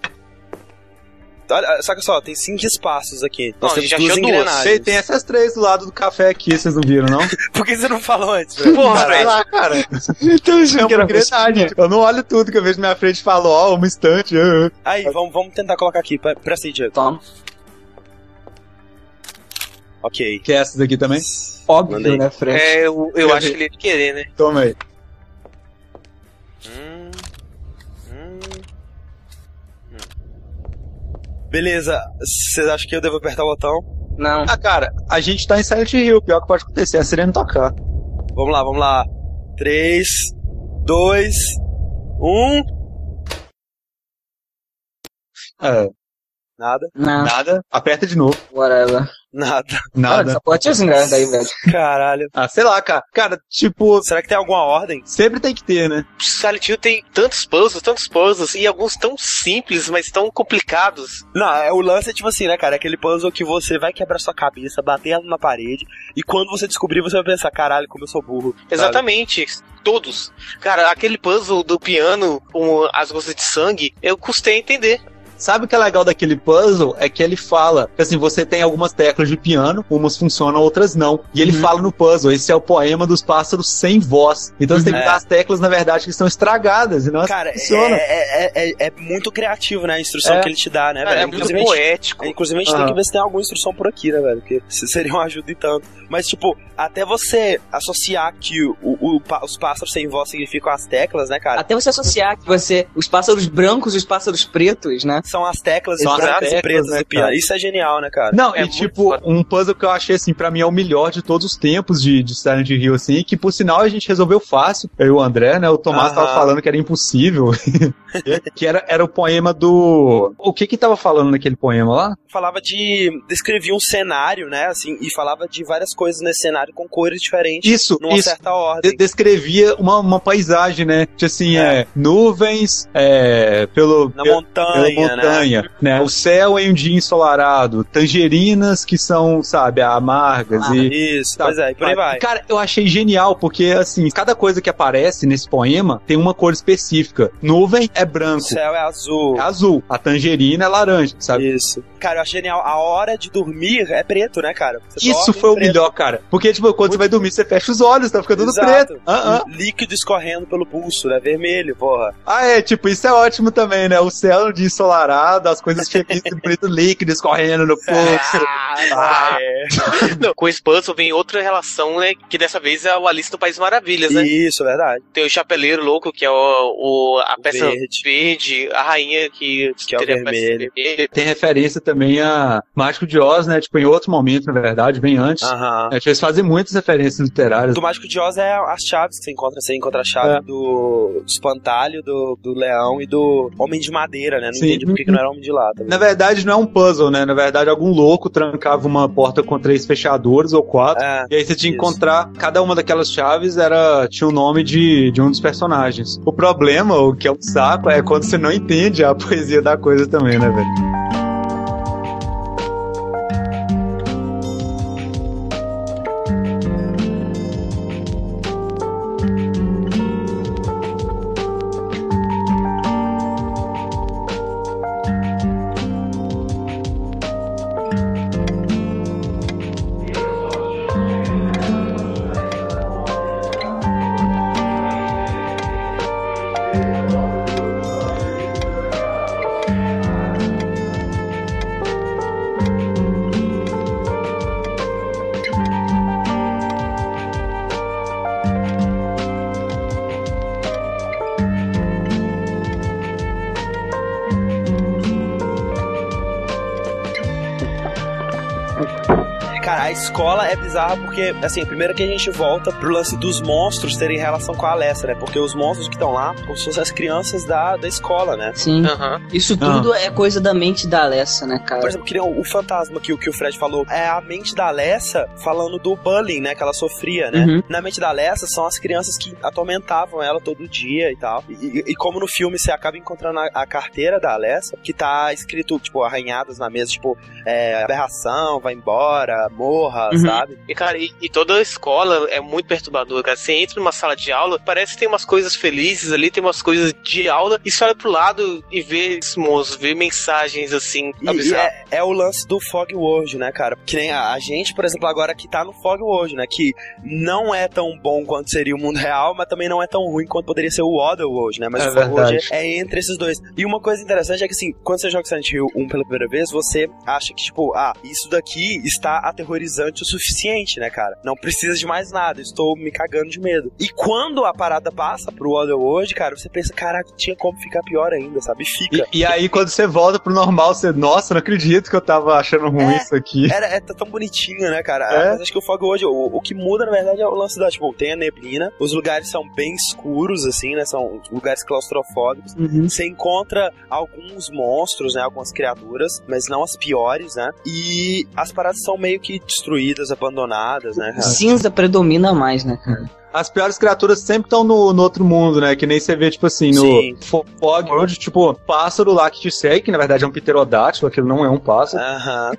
Olha, saca só, tem cinco espaços aqui. Não, Nós a temos gente já duas achou duas. engrenagens. Tem, essas três do lado do café aqui, vocês não viram, não? [laughs] Por que você não falou antes, velho? Porra, velho. lá, cara. Então, É uma engrenagem. Eu não olho tudo que eu vejo na minha frente e falo, ó, uma estante. Aí, vamos, vamos tentar colocar aqui. Pre- Presta aí, Diego. Toma. Ok. Quer essas aqui também? Óbvio, Mandei. né, Fred? É, eu, eu acho que ele ia querer, né? Toma aí. Beleza, vocês acham que eu devo apertar o botão? Não. Ah, cara, a gente tá em Silent Hill. O pior que pode acontecer é a sirene tocar. Vamos lá, vamos lá. 3, 2, 1. É, Nada, Não. nada. Aperta de novo. Whatever. Nada. Cara, Nada. esse ingresso daí, velho. Caralho. Ah, sei lá, cara. Cara, tipo, Será que tem alguma ordem? sempre tem que ter, né? Silent Hill tem tantos puzzles, tantos puzzles, e alguns tão simples, mas tão complicados. Não, é, o lance é tipo assim, né, cara? É aquele puzzle que você vai quebrar sua cabeça, bater ela na parede, e quando você descobrir, você vai pensar, caralho, como eu sou burro. sabe? Exatamente. Todos. Cara, aquele puzzle do piano com as gotas de sangue, eu custei a entender. Sabe o que é legal daquele puzzle? É que ele fala que assim, você tem algumas teclas de piano, umas funcionam, outras não. E ele fala no puzzle, esse é o poema dos pássaros sem voz. Então você tem que É. dar as teclas, na verdade, que estão estragadas, e não as Cara, funcionam. é, é, é, é muito criativo, né? A instrução É. que ele te dá, né, Cara, velho? é muito poético. Inclusive, a gente tem que ver se tem alguma instrução por aqui, né, velho? Porque se- seria uma ajuda e tanto. Mas, tipo, até você associar que o, o- os pássaros sem voz significam as teclas, né, cara? Até você associar que você. Os pássaros brancos e os pássaros pretos, né? São as teclas São as e teclas, pretas né, do piano. cara? Isso é genial, né, cara? Não, É e muito tipo, foda. um puzzle que eu achei, assim, pra mim é o melhor de todos os tempos de, de Silent Hill, assim, que por sinal a gente resolveu fácil. Eu e o André, né? O Tomás Aham. tava falando que era impossível. [laughs] que era, era o poema do. O que que tava falando naquele poema lá? Falava de. descrevia um cenário, né, assim, e falava de várias coisas nesse cenário com cores diferentes. Isso, numa isso. certa ordem. de- descrevia uma, uma paisagem, né? Tipo assim, É. é, nuvens é, pelo, Na pela montanha, né? montanha, né? O céu em um dia ensolarado, tangerinas que são, sabe, amargas Ah, e Isso, Tá, pois é, e por aí vai. Cara, eu achei genial, porque assim, cada coisa que aparece nesse poema tem uma cor específica. Nuvem é O branco, céu é azul. é azul. A tangerina é laranja, sabe? Isso. Cara, eu achei genial. A hora de dormir é preto, né, cara? Você Isso foi o preto. melhor, cara. Porque, tipo, quando você vai dormir, você fecha os olhos, tá ficando tudo preto. Ah, ah. Líquido escorrendo pelo pulso, né? Vermelho, porra. Ah, é, tipo, isso é ótimo também, né? O céu de ensolarado, as coisas felizes, bonito líquido escorrendo no [laughs] pulso. Ah, é. Não, com esse puzzle vem outra relação, né? Que dessa vez é o Alice no País Maravilhas, né? Isso, é verdade. Tem o Chapeleiro Louco, que é o, o- a peça Verde. verde. a rainha que, Que é o teria a peça vermelho. vermelha. Tem referência também a Mágico de Oz, né? Tipo, em outro momento, na verdade, bem antes. Aham. É, tipo, eles fazem muitas referências literárias. Do Mágico de Oz é as chaves que você encontra. Você encontra a chave É. do, do espantalho, do, do leão e do homem de madeira, né? Não Sim. Entendi por que que não era homem de lata. Na verdade, não é um puzzle, né? Na verdade, algum louco trancava uma porta com três fechadores ou quatro. É. E aí você tinha que encontrar cada uma daquelas chaves era tinha o nome de, de um dos personagens. O problema, o que é um saco, é quando você não entende a [laughs] poesia da coisa também, né, velho? Porque, assim, primeiro que a gente volta pro lance dos monstros terem relação com a Alessa, né? Porque os monstros que estão lá, como se fossem as crianças da, da escola, né? Sim. Isso tudo é coisa da mente da Alessa, né, Por cara? exemplo, que nem o, o fantasma que, o- que o Fred falou, é a mente da Alessa falando do bullying, né? Que ela sofria, né? Uhum. Na mente da Alessa são as crianças que atormentavam ela todo dia e tal. E, e- como no filme você acaba encontrando a, a carteira da Alessa, que tá escrito, tipo, arranhadas na mesa, tipo, é, aberração, vai embora, morto, zorra, Uhum. sabe? E, cara, e, e toda a escola é muito perturbadora, cara. Você entra numa sala de aula, parece que tem umas coisas felizes ali, tem umas coisas de aula, e você olha pro lado e vê esses monstros, vê mensagens assim. E, e é, é o lance do Fog World, né, cara? Que nem a, a gente, por exemplo, agora que tá no Fog World, né? Que não é tão bom quanto seria o mundo real, mas também não é tão ruim quanto poderia ser o Other World, né? Mas É o Fog World é, é entre esses dois. E uma coisa interessante é que, assim, quando você joga Silent Hill 1 pela primeira vez, você acha que, tipo, ah, isso daqui está aterrorizante o suficiente, né, cara? Não precisa de mais nada, estou me cagando de medo. E quando a parada passa pro Other World, cara, você pensa, caraca, tinha como ficar pior ainda, sabe? Fica. E, e aí, quando você volta pro normal, você, nossa, não acredito que eu tava achando ruim É. isso aqui. [laughs] Era, é, tá tão bonitinho, né, cara? É. Mas acho que o Fog hoje, o, o que muda, na verdade, é o lance da, tipo, tem a neblina, os lugares são bem escuros, assim, né? São lugares claustrofóbicos. Uhum. Você encontra alguns monstros, né? Algumas criaturas, mas não as piores, né? E as paradas são meio que destruídas, abandonadas, né, cara? Cinza predomina mais, né, cara? As piores criaturas sempre estão no, no outro mundo, né? Que nem você vê, tipo assim, no Sim. Fog World, tipo, pássaro lá que te segue, que na verdade é um pterodátilo, aquilo não é um pássaro. Aham.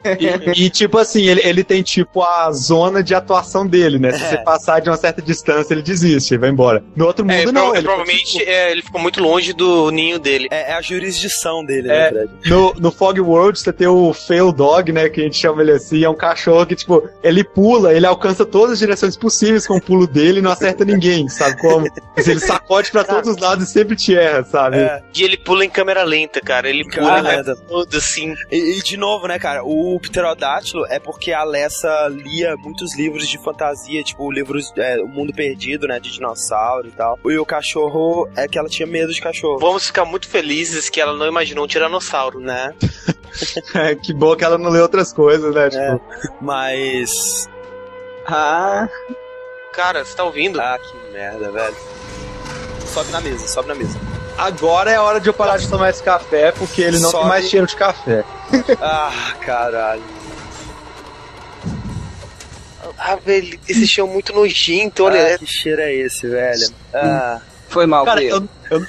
E, e, tipo assim, ele, ele tem tipo a zona de atuação dele, né? Se É. você passar de uma certa distância, ele desiste, ele vai embora. No outro É, mundo, prova- não. Ele, provavelmente é, ele ficou muito longe do ninho dele. É, é a jurisdição dele, É. né, Fred? No, no Fog World, você tem o Fail Dog, né? Que a gente chama ele assim. É um cachorro que, tipo, ele pula, ele alcança todas as direções possíveis com o pulo dele e não acerta ninguém, sabe como? Mas ele sacode pra todos os lados e sempre te erra, sabe? É. E ele pula em câmera lenta, cara. Ele pula lenta. todo assim. E, e, de novo, né, cara, o pterodátilo é porque a Alessa lia muitos livros de fantasia, tipo livros é, O Mundo Perdido, né, de dinossauro e tal. E o cachorro é que ela tinha medo de cachorro, Vamos ficar muito felizes que ela não imaginou um tiranossauro. né? [laughs] É, que bom que ela não lê outras coisas, né? Tipo, É. Mas. Ah, Cara, você tá ouvindo? Ah, que merda, velho. Sobe na mesa, sobe na mesa. agora é a hora de eu parar de tomar esse café, porque ele não Sobe. tem mais cheiro de café. [laughs] Ah, caralho. Ah, velho, esse chão é muito nojento, olha. Ah, que cheiro é esse, velho? Ah. foi mal, Cara, eu, eu,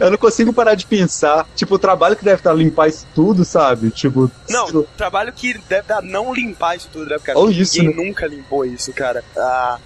eu não consigo parar de pensar, tipo, o trabalho que deve estar limpar isso tudo, sabe? Tipo, Não, trabalho que deve dar não limpar isso tudo, né, cara? Ou Ninguém isso, né? nunca limpou isso, cara. Ah.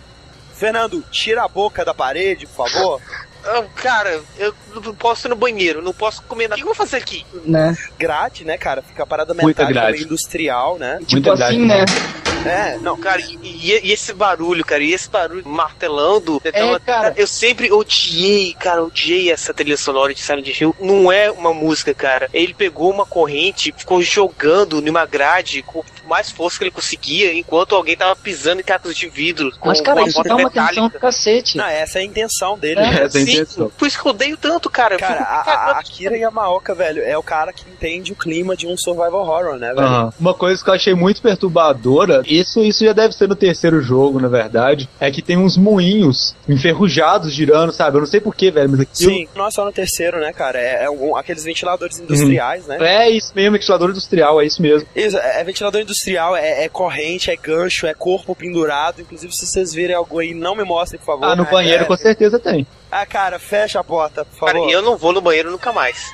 Fernando, tira a boca da parede, por favor. Ah, cara, eu não posso ir no banheiro, não posso comer nada. O que eu vou fazer aqui? Né? grade, né, cara? Fica a parada grade. meio industrial, né? Tipo Muita assim, grade. né? É, não. Cara, e, e- esse barulho, cara, e esse barulho martelando. Então, cara. Eu sempre odiei, cara, odiei essa trilha sonora de Silent Hill. Não é uma música, cara. Ele pegou uma corrente, ficou jogando numa grade com mais força que ele conseguia, enquanto alguém tava pisando em cacos de vidro. Com, Mas, cara, com isso dá uma atenção do cacete. Não, essa é a intenção dele, É, né? essa é a Sim, intenção. por isso que eu odeio tanto, cara. Cara, a, a. Akira Yamaoka, velho, é o cara que entende o clima de um survival horror, né, velho? Aham. Uma coisa que eu achei muito perturbadora, isso, isso já deve ser no terceiro jogo, na verdade, é que tem uns moinhos enferrujados girando, sabe? Eu não sei porquê, velho, mas aquilo. Sim, não é só no terceiro, né, cara? É, é um- aqueles ventiladores industriais, né? É isso mesmo, ventilador industrial, é isso mesmo. Isso, é, é ventilador industrial, é, é corrente, é gancho, é corpo pendurado. Inclusive, se vocês virem algo aí, não me mostrem, por favor. Ah, no É, banheiro é. com certeza tem. Ah, cara, fecha a porta, por favor. Cara, eu não vou no banheiro nunca mais.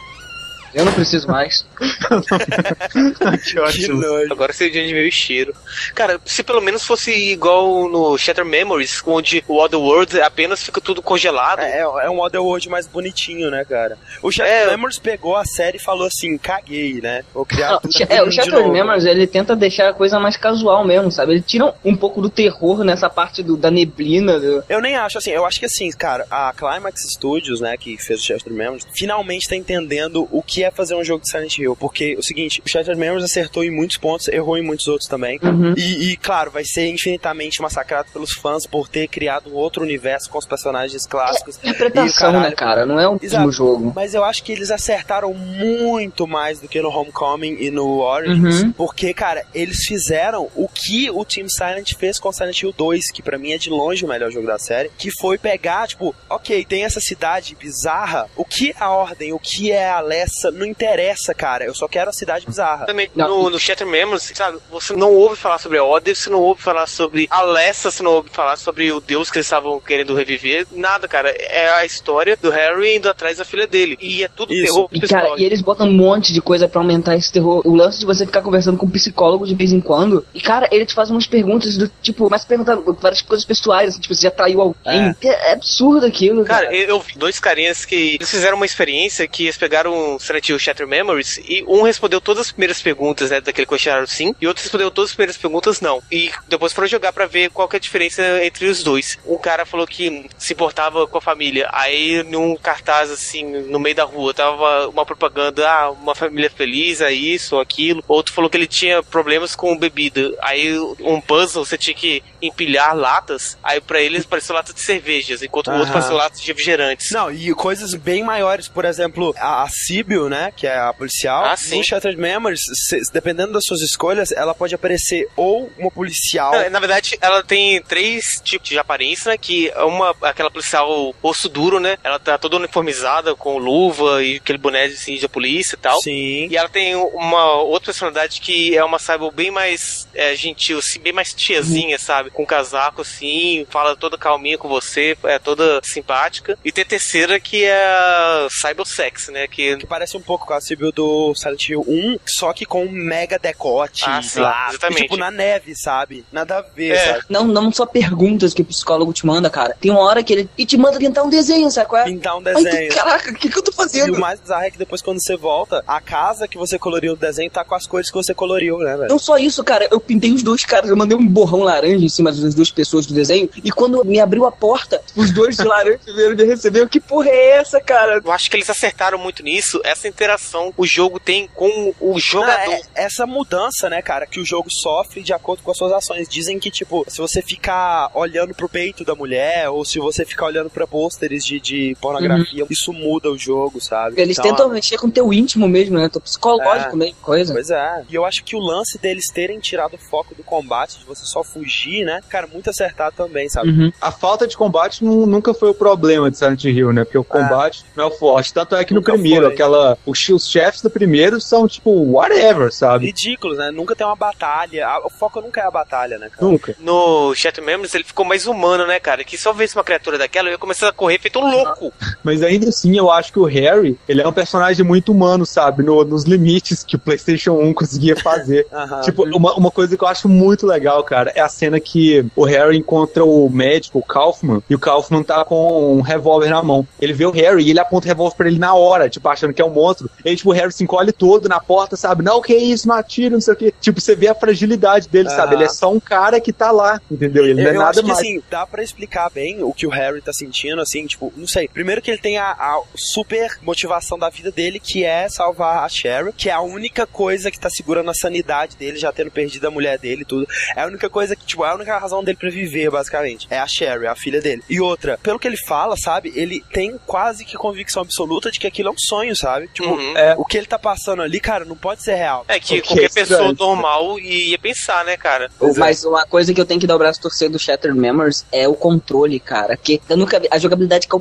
Eu não preciso mais. [laughs] que ótimo. Agora sei de o cheiro. Cara, se pelo menos fosse igual no Shatter Memories, onde o Otherworld apenas fica tudo congelado. É, é um Otherworld mais bonitinho, né, cara? O Shattered É. Memories pegou a série e falou assim, caguei, né? Vou criar Não, tudo é, o novo. Memories, ele tenta deixar a coisa mais casual mesmo, sabe? Ele tira um pouco do terror nessa parte do, da neblina. do- Eu nem acho assim, eu acho que assim, cara, a Climax Studios, né, que fez o Shattered Memories, finalmente tá entendendo o que é fazer um jogo de Silent Hill. Porque o seguinte, o Shattered Memories acertou em muitos pontos, errou em muitos outros também. Uhum. E, e, claro, vai ser infinitamente massacrado pelos fãs por ter criado um outro universo com os personagens clássicos. Interpretação, E o caralho. né, cara? Não é o Exato. jogo. Mas eu acho que eles acertaram muito mais do que no Homecoming e no Origins. Uhum. Porque, cara, eles fizeram o que o Team Silent fez com Silent Hill 2, que pra mim é de longe o melhor jogo da série, que foi pegar, tipo, ok, tem essa cidade bizarra, o que é a Ordem, o que é a Alessa não interessa, cara. Eu só quero a cidade bizarra. Também, no, no Shatter Memories, sabe, você não ouve falar sobre Odyssey, você não ouve falar sobre Alessa, você não ouve falar sobre o deus que eles estavam querendo reviver, nada, cara. É a história do Harry indo atrás da filha dele. E é tudo Isso. terror E, cara, e eles botam um monte de coisa pra aumentar esse terror. O lance de você ficar conversando com um psicólogo de vez em quando. E, cara, ele te faz umas perguntas do tipo, mas perguntando várias coisas pessoais, assim, tipo, você já traiu alguém. É, é absurdo aquilo, cara. Cara, eu, vi dois carinhas que eles fizeram uma experiência que eles pegaram o Silent Hill Shatter Memories e um respondeu todas as primeiras perguntas, né, daquele questionário sim, e outro respondeu todas as primeiras perguntas não. E depois foram jogar pra ver qual que é a diferença entre os dois. Um cara falou que se importava com a família, aí num cartaz assim, no meio da rua, tava uma propaganda, ah, uma família feliz, é isso, aquilo. Outro falou que ele tinha problemas com bebida. Aí um puzzle, você tinha que empilhar latas, aí pra eles pareceu lata de cervejas, enquanto o outro pareceu lata de refrigerantes. Não, e coisas bem maiores, por exemplo, a, a né, que é a policial, Ah, sim. no Shattered Memories, dependendo das suas escolhas, ela pode aparecer ou uma policial... Não, na verdade, ela tem três tipos de aparência, né? Que é uma, aquela policial osso duro, né? Ela tá toda uniformizada com luva e aquele boné assim, de polícia e tal. Sim. E ela tem uma outra personalidade que é uma cyber bem mais é, gentil, assim, bem mais tiazinha, sabe? Com casaco, assim, fala toda calminha com você, é toda simpática. E tem a terceira que é a cybersex, né? Que Que parece um pouco com a Sibyl do Silent Hill 1, só que com um mega decote Ah, sim, lá. exatamente. E, tipo, na neve, sabe? Nada a ver, É. sabe? Não, não só perguntas que o psicólogo te manda, cara. Tem uma hora que ele e te manda pintar um desenho, sabe qual é? Pintar um Ai, desenho. tu- caraca, o que, que eu tô E fazendo? o mais bizarro é que depois quando você volta, a casa que você coloriu no desenho tá com as cores que você coloriu, né, velho? Não só isso, cara, eu pintei os dois caras, eu mandei um borrão laranja em cima das duas pessoas do desenho, e quando me abriu a porta, os dois de laranja [laughs] vieram me receber. Que porra é essa, cara? eu acho que eles acertaram muito nisso, essa interação o jogo tem com o jogador. Ah, é- essa mudança, né, cara, que o jogo sofre de acordo com as suas ações. Dizem que, tipo, se você ficar olhando pro peito da mulher, ou se você ficar olhando pra pôsteres de, de pornografia, isso muda o jogo, sabe? Eles Então, tentam mexer com o teu íntimo mesmo, né? Teu psicológico É. mesmo, coisa. Pois é. E eu acho que o lance deles terem tirado o foco do combate, de você só fugir, né? Cara, muito acertado também, sabe? Uhum. A falta de combate nu- nunca foi o problema de Silent Hill, né? Porque o combate não é o forte. Tanto é que no Nunca primeiro, foi. aquela. Os, os chefes do primeiro são tipo, whatever, sabe? Ridículos, né? Nunca tem uma batalha. O foco nunca é a batalha, né, cara? Nunca. No Shatter Memories ele ficou mais humano, né, cara? Que se eu visse uma criatura daquela, eu ia começar a correr feito um louco. Mas ainda assim, eu acho que o Harry, ele é um personagem muito humano, sabe? No- nos limites que o PlayStation 1 conseguia fazer. [laughs] Aham. Tipo, uma, uma coisa que eu acho muito legal, cara, é a cena que o Harry encontra o médico, o Kaufman, e o Kaufman tá com um revólver na mão. Ele vê o Harry e ele aponta o revólver pra ele na hora, tipo, achando que é um monstro. E aí, tipo, o Harry se encolhe todo na porta, sabe? Não, que isso, não atira, não sei o quê. Tipo, você vê a fragilidade dele, sabe? Ele é só um cara que tá lá, entendeu? Ele não é eu nada acho que mais. assim, dá pra explicar bem o que o Harry tá sentindo, assim, tipo, não sei. Primeiro que ele tem a, a super motivação da vida dele, que é salvar a Cheryl, que é a única coisa que tá segurando a sanidade dele, já tendo perdido a mulher dele e tudo. É a única coisa que, tipo, é a única razão dele pra viver, basicamente. É a Cheryl, é a filha dele. E outra, pelo que ele fala, sabe, ele tem quase que convicção absoluta de que aquilo é um sonho, sabe? Tipo, Uhum. É. o que ele tá passando ali, cara, não pode ser real. É que qualquer pessoa estranho. normal ia pensar, né, cara? É. Mas uma coisa que eu tenho que dar o braço torcer do Shattered Memories é o controle, cara. Que eu nunca vi. A jogabilidade que é o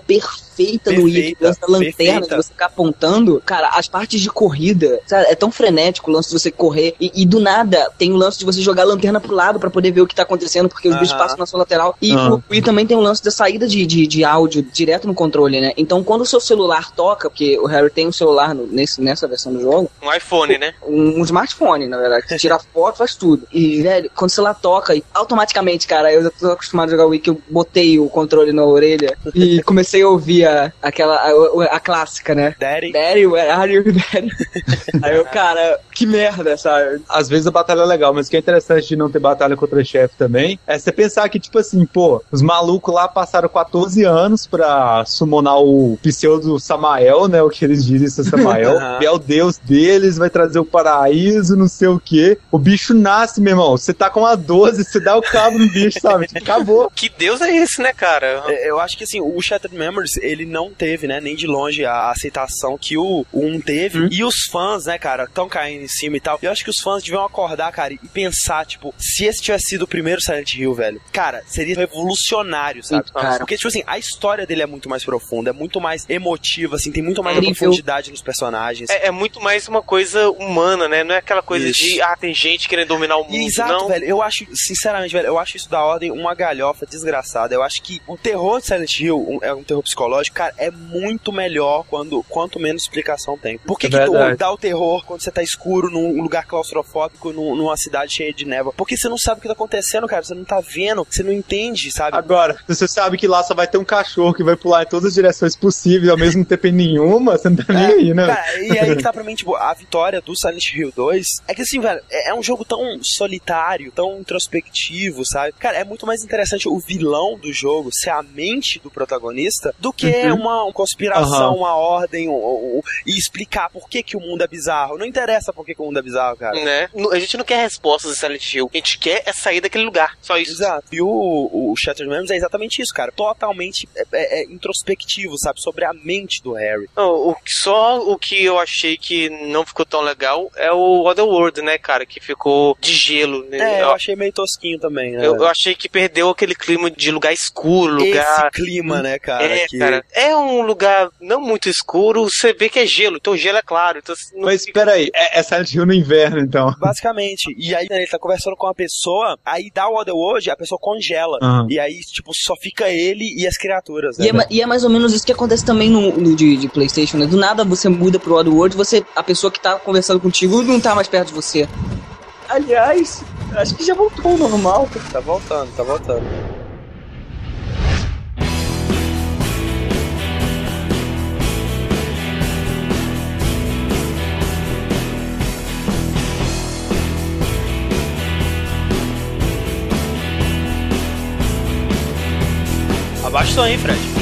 perfeita no lance da lanterna, de você ficar apontando. Cara, as partes de corrida, sabe, é tão frenético o lance de você correr. E, e do nada tem o lance de você jogar a lanterna pro lado pra poder ver o que tá acontecendo, porque os bichos Aham. passam na sua lateral. E Aham. o Wii também tem o lance da saída de, de, de áudio direto no controle, né? Então quando o seu celular toca, porque o Harry tem um celular no- nesse, nessa versão do jogo, Um iPhone, né? um, um smartphone, na verdade. Você tira [laughs] foto, faz tudo. E, velho, quando você lá toca, e automaticamente, cara, eu já tô acostumado a jogar Wii, que eu botei o controle na orelha [laughs] e comecei a ouvir a, aquela, a, a clássica, né? Daddy. Daddy, where are you, Daddy? [laughs] Aí eu, cara, que merda, sabe? às vezes a batalha é legal, mas o que é interessante de não ter batalha contra chefe também é você pensar que, tipo assim, pô, os malucos lá passaram 14 anos pra summonar o pseudo Samael, né? O que eles dizem ser Samael. [laughs] Aham. que é o deus deles, vai trazer o paraíso, não sei o quê. O bicho nasce, meu irmão. Você tá com a 12, você dá o cabo no bicho, sabe? Acabou. Que Deus é esse, né, cara? É, Eu acho que assim, o Shattered Memories, ele não teve, né, nem de longe a aceitação que o 1 teve. E os fãs, né, cara, estão caindo em cima e tal. Eu acho que os fãs deviam acordar, cara, e pensar, tipo, se esse tivesse sido o primeiro Silent Hill, velho, cara, seria revolucionário, sabe? Sim, cara. Porque, tipo assim, a história dele é muito mais profunda, é muito mais emotiva, assim, tem muito mais Incrível. profundidade nos os personagens. É, é muito mais uma coisa humana, né? Não é aquela coisa Isso. de, ah, tem gente querendo dominar o mundo. Exato, não. velho. Eu acho, sinceramente, velho, eu acho isso da ordem uma galhofa desgraçada. Eu acho que o terror de Silent Hill um- é um terror psicológico, cara, é muito melhor quando quanto menos explicação tem. Por que, É que dá o terror quando você tá escuro num lugar claustrofóbico, num- numa cidade cheia de névoa? Porque você não sabe o que tá acontecendo, cara. Você não tá vendo, você não entende, sabe? Agora, você sabe que lá só vai ter um cachorro que vai pular em todas as direções possíveis ao mesmo tempo em nenhuma, você não tá nem aí, né? Cara, e aí que tá pra mim, tipo, a vitória do Silent Hill 2 é que assim, velho, é, é um jogo tão solitário, tão introspectivo, sabe? Cara, é muito mais interessante o vilão do jogo ser a mente do protagonista do que Uhum. uma, conspiração, Aham. uma ordem um- um- um- e explicar por que, que o mundo é bizarro. Não interessa por que, que o mundo é bizarro, cara. Né? A gente não quer respostas de Silent Hill. A gente quer é sair daquele lugar. Só isso. Exato. E o, o Shattered Memories é exatamente isso, cara. Totalmente é, é- é introspectivo, sabe? Sobre a mente do Harry. Não, o, só o que eu achei que não ficou tão legal é o Otherworld, né, cara? Que ficou de gelo. Né? É, eu eu, achei meio tosquinho também, né? eu- eu achei que perdeu aquele clima de lugar escuro, Esse lugar. clima, né, cara? é, que- cara. É um lugar não muito escuro, você vê que é gelo, então o gelo é claro. Então, assim, não Mas fica- peraí, é, é Silent Hill no inverno, então. Basicamente. E aí, né, ele tá conversando com uma pessoa, aí dá o Otherworld, a pessoa congela. Aham. E aí, tipo, só fica ele e as criaturas, né? E é, ma- e é mais ou menos isso que acontece também no, no de, de PlayStation, né? Do nada você muda pro Oddworld, você a pessoa que tá conversando contigo não tá mais perto de você. Aliás, acho que já voltou ao normal. Tá voltando, tá voltando. Abaixa o som aí, Fred.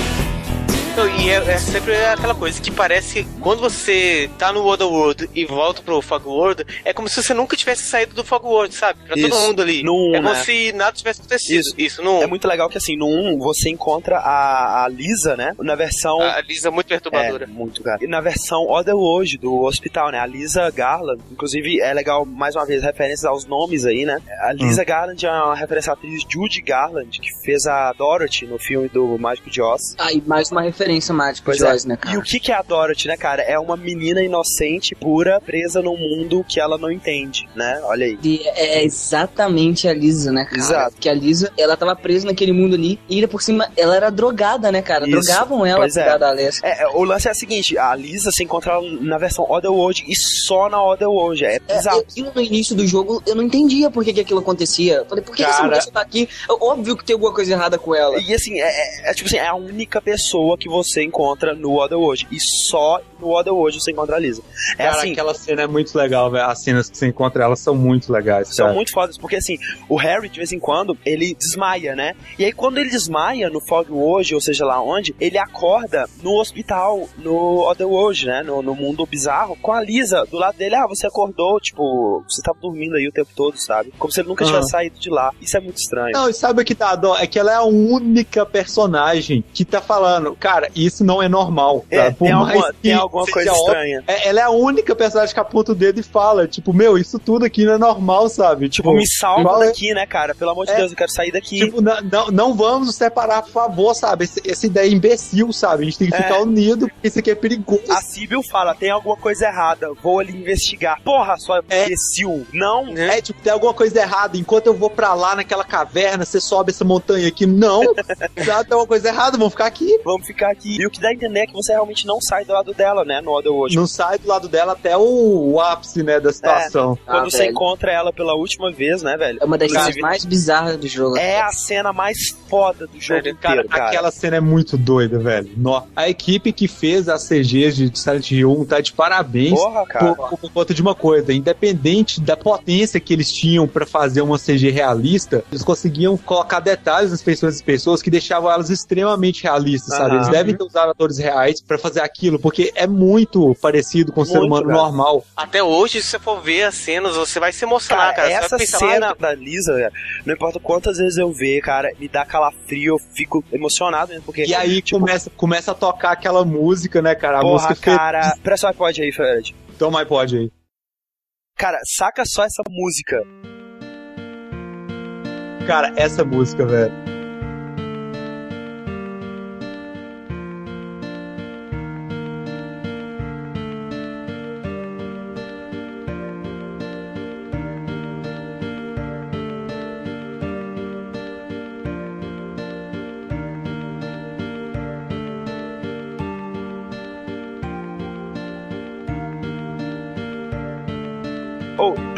Não, e é, é sempre aquela coisa que parece que quando você tá no Otherworld e volta pro Fog World, é como se você nunca tivesse saído do Fog World, sabe? Pra todo Isso. mundo ali. No é como né? se nada tivesse acontecido. Isso. Isso, no É muito legal que, assim, no 1 você encontra a, a Lisa, né? Na versão... A Lisa é muito perturbadora. É, muito, cara. E na versão Otherworld do hospital, né? A Lisa Garland. Inclusive, é legal, mais uma vez, referências aos nomes aí, né? A Lisa Garland é uma referência à atriz Judy Garland, que fez a Dorothy no filme do Mágico de Oz. Ah, e mais uma referência mágica Pois de é. Oz, né, cara? E o que, que é a Dorothy, né, cara? É uma menina inocente, pura, presa num mundo que ela não entende, né? Olha aí. E é exatamente a Lisa, né, cara? Exato. Que a Lisa, ela tava presa naquele mundo ali e ainda por cima ela era drogada, né, cara? Isso. Drogavam ela Pois é. da Alessia. É, é, o lance é o seguinte, a Lisa se encontra na versão Otherworld e só na Otherworld. É É, bizarro. eu, eu, no início do jogo, eu não entendia por que, que aquilo acontecia. Eu Falei, por que, que essa Cara. mulher tá aqui? É Óbvio que tem alguma coisa errada com ela. E assim, é, é- é tipo assim, é a única pessoa que você encontra no Otherworld. E só no Otherworld você encontra a Lisa. É Cara, assim, aquela cena é muito legal, velho. As cenas que você encontra elas são muito legais, são cara. muito fodas, porque assim, o Harry, de vez em quando, ele desmaia, né? E aí, quando ele desmaia no Fog World, ou seja lá onde, ele acorda no hospital, no Otherworld, né? No, no mundo bizarro, com a Lisa do lado dele. Ah, você acordou, tipo, você tava dormindo aí o tempo todo, sabe? Como se ele nunca Aham. tivesse saído de lá. Isso é muito estranho. Não, e sabe o que dá dó? É que ela é a única personagem que tá falando, cara, isso não é normal. É, tá? Por tem mais alguma, que tem alguma coisa estranha. é- ela é a única personagem que aponta o dedo e fala, tipo, meu, isso tudo aqui não é normal, sabe? Tipo, me salva é- daqui, né, cara? Pelo amor de É. Deus, eu quero sair daqui. Tipo, não, não, não vamos nos separar, por favor, sabe? Esse- essa ideia é imbecil, sabe? A gente tem que É. ficar unido, porque isso aqui é perigoso. A Sibyl fala, tem alguma coisa errada, vou ali investigar. Porra, só É. imbecil. Não, É, tipo, tem alguma coisa errada. Enquanto eu vou pra lá naquela caverna, você sobe essa montanha aqui. Não, [laughs] já tem alguma coisa errada, vamos ficar aqui. vamos ficar aqui. E o que dá a entender é que você realmente não sai do lado dela, né, no Otherworld. Não sai do lado dela até o, o ápice, né, da situação. Quando Ah, você velho. encontra ela pela última vez, né, velho? É uma das cenas mais bizarras do jogo. É a cena mais foda do jogo Cara, inteiro, cara. aquela cena é muito doida, velho. Nó. A equipe que fez as CGs de Silent Hill 1 tá de parabéns. Porra, cara. Por, por conta de uma coisa, independente da potência que eles tinham pra fazer uma CG realista, eles conseguiam colocar detalhes nas feições das pessoas que deixavam elas extremamente realistas, sabe? Eles devem ter usado atores reais pra fazer aquilo, porque é muito parecido com o ser Muito, humano cara. normal. Até hoje, se você for ver as cenas, você vai se emocionar, cara. Você essa cena "Ah, da Lisa, velho, não importa quantas vezes eu ver, cara, me dá calafrio, eu fico emocionado mesmo, porque... E aí tipo, começa, começa a tocar aquela música, né, cara? A porra, música cara... Presta o iPod aí, Fred. Toma iPod aí. Cara, saca só essa música. Cara, essa música, velho.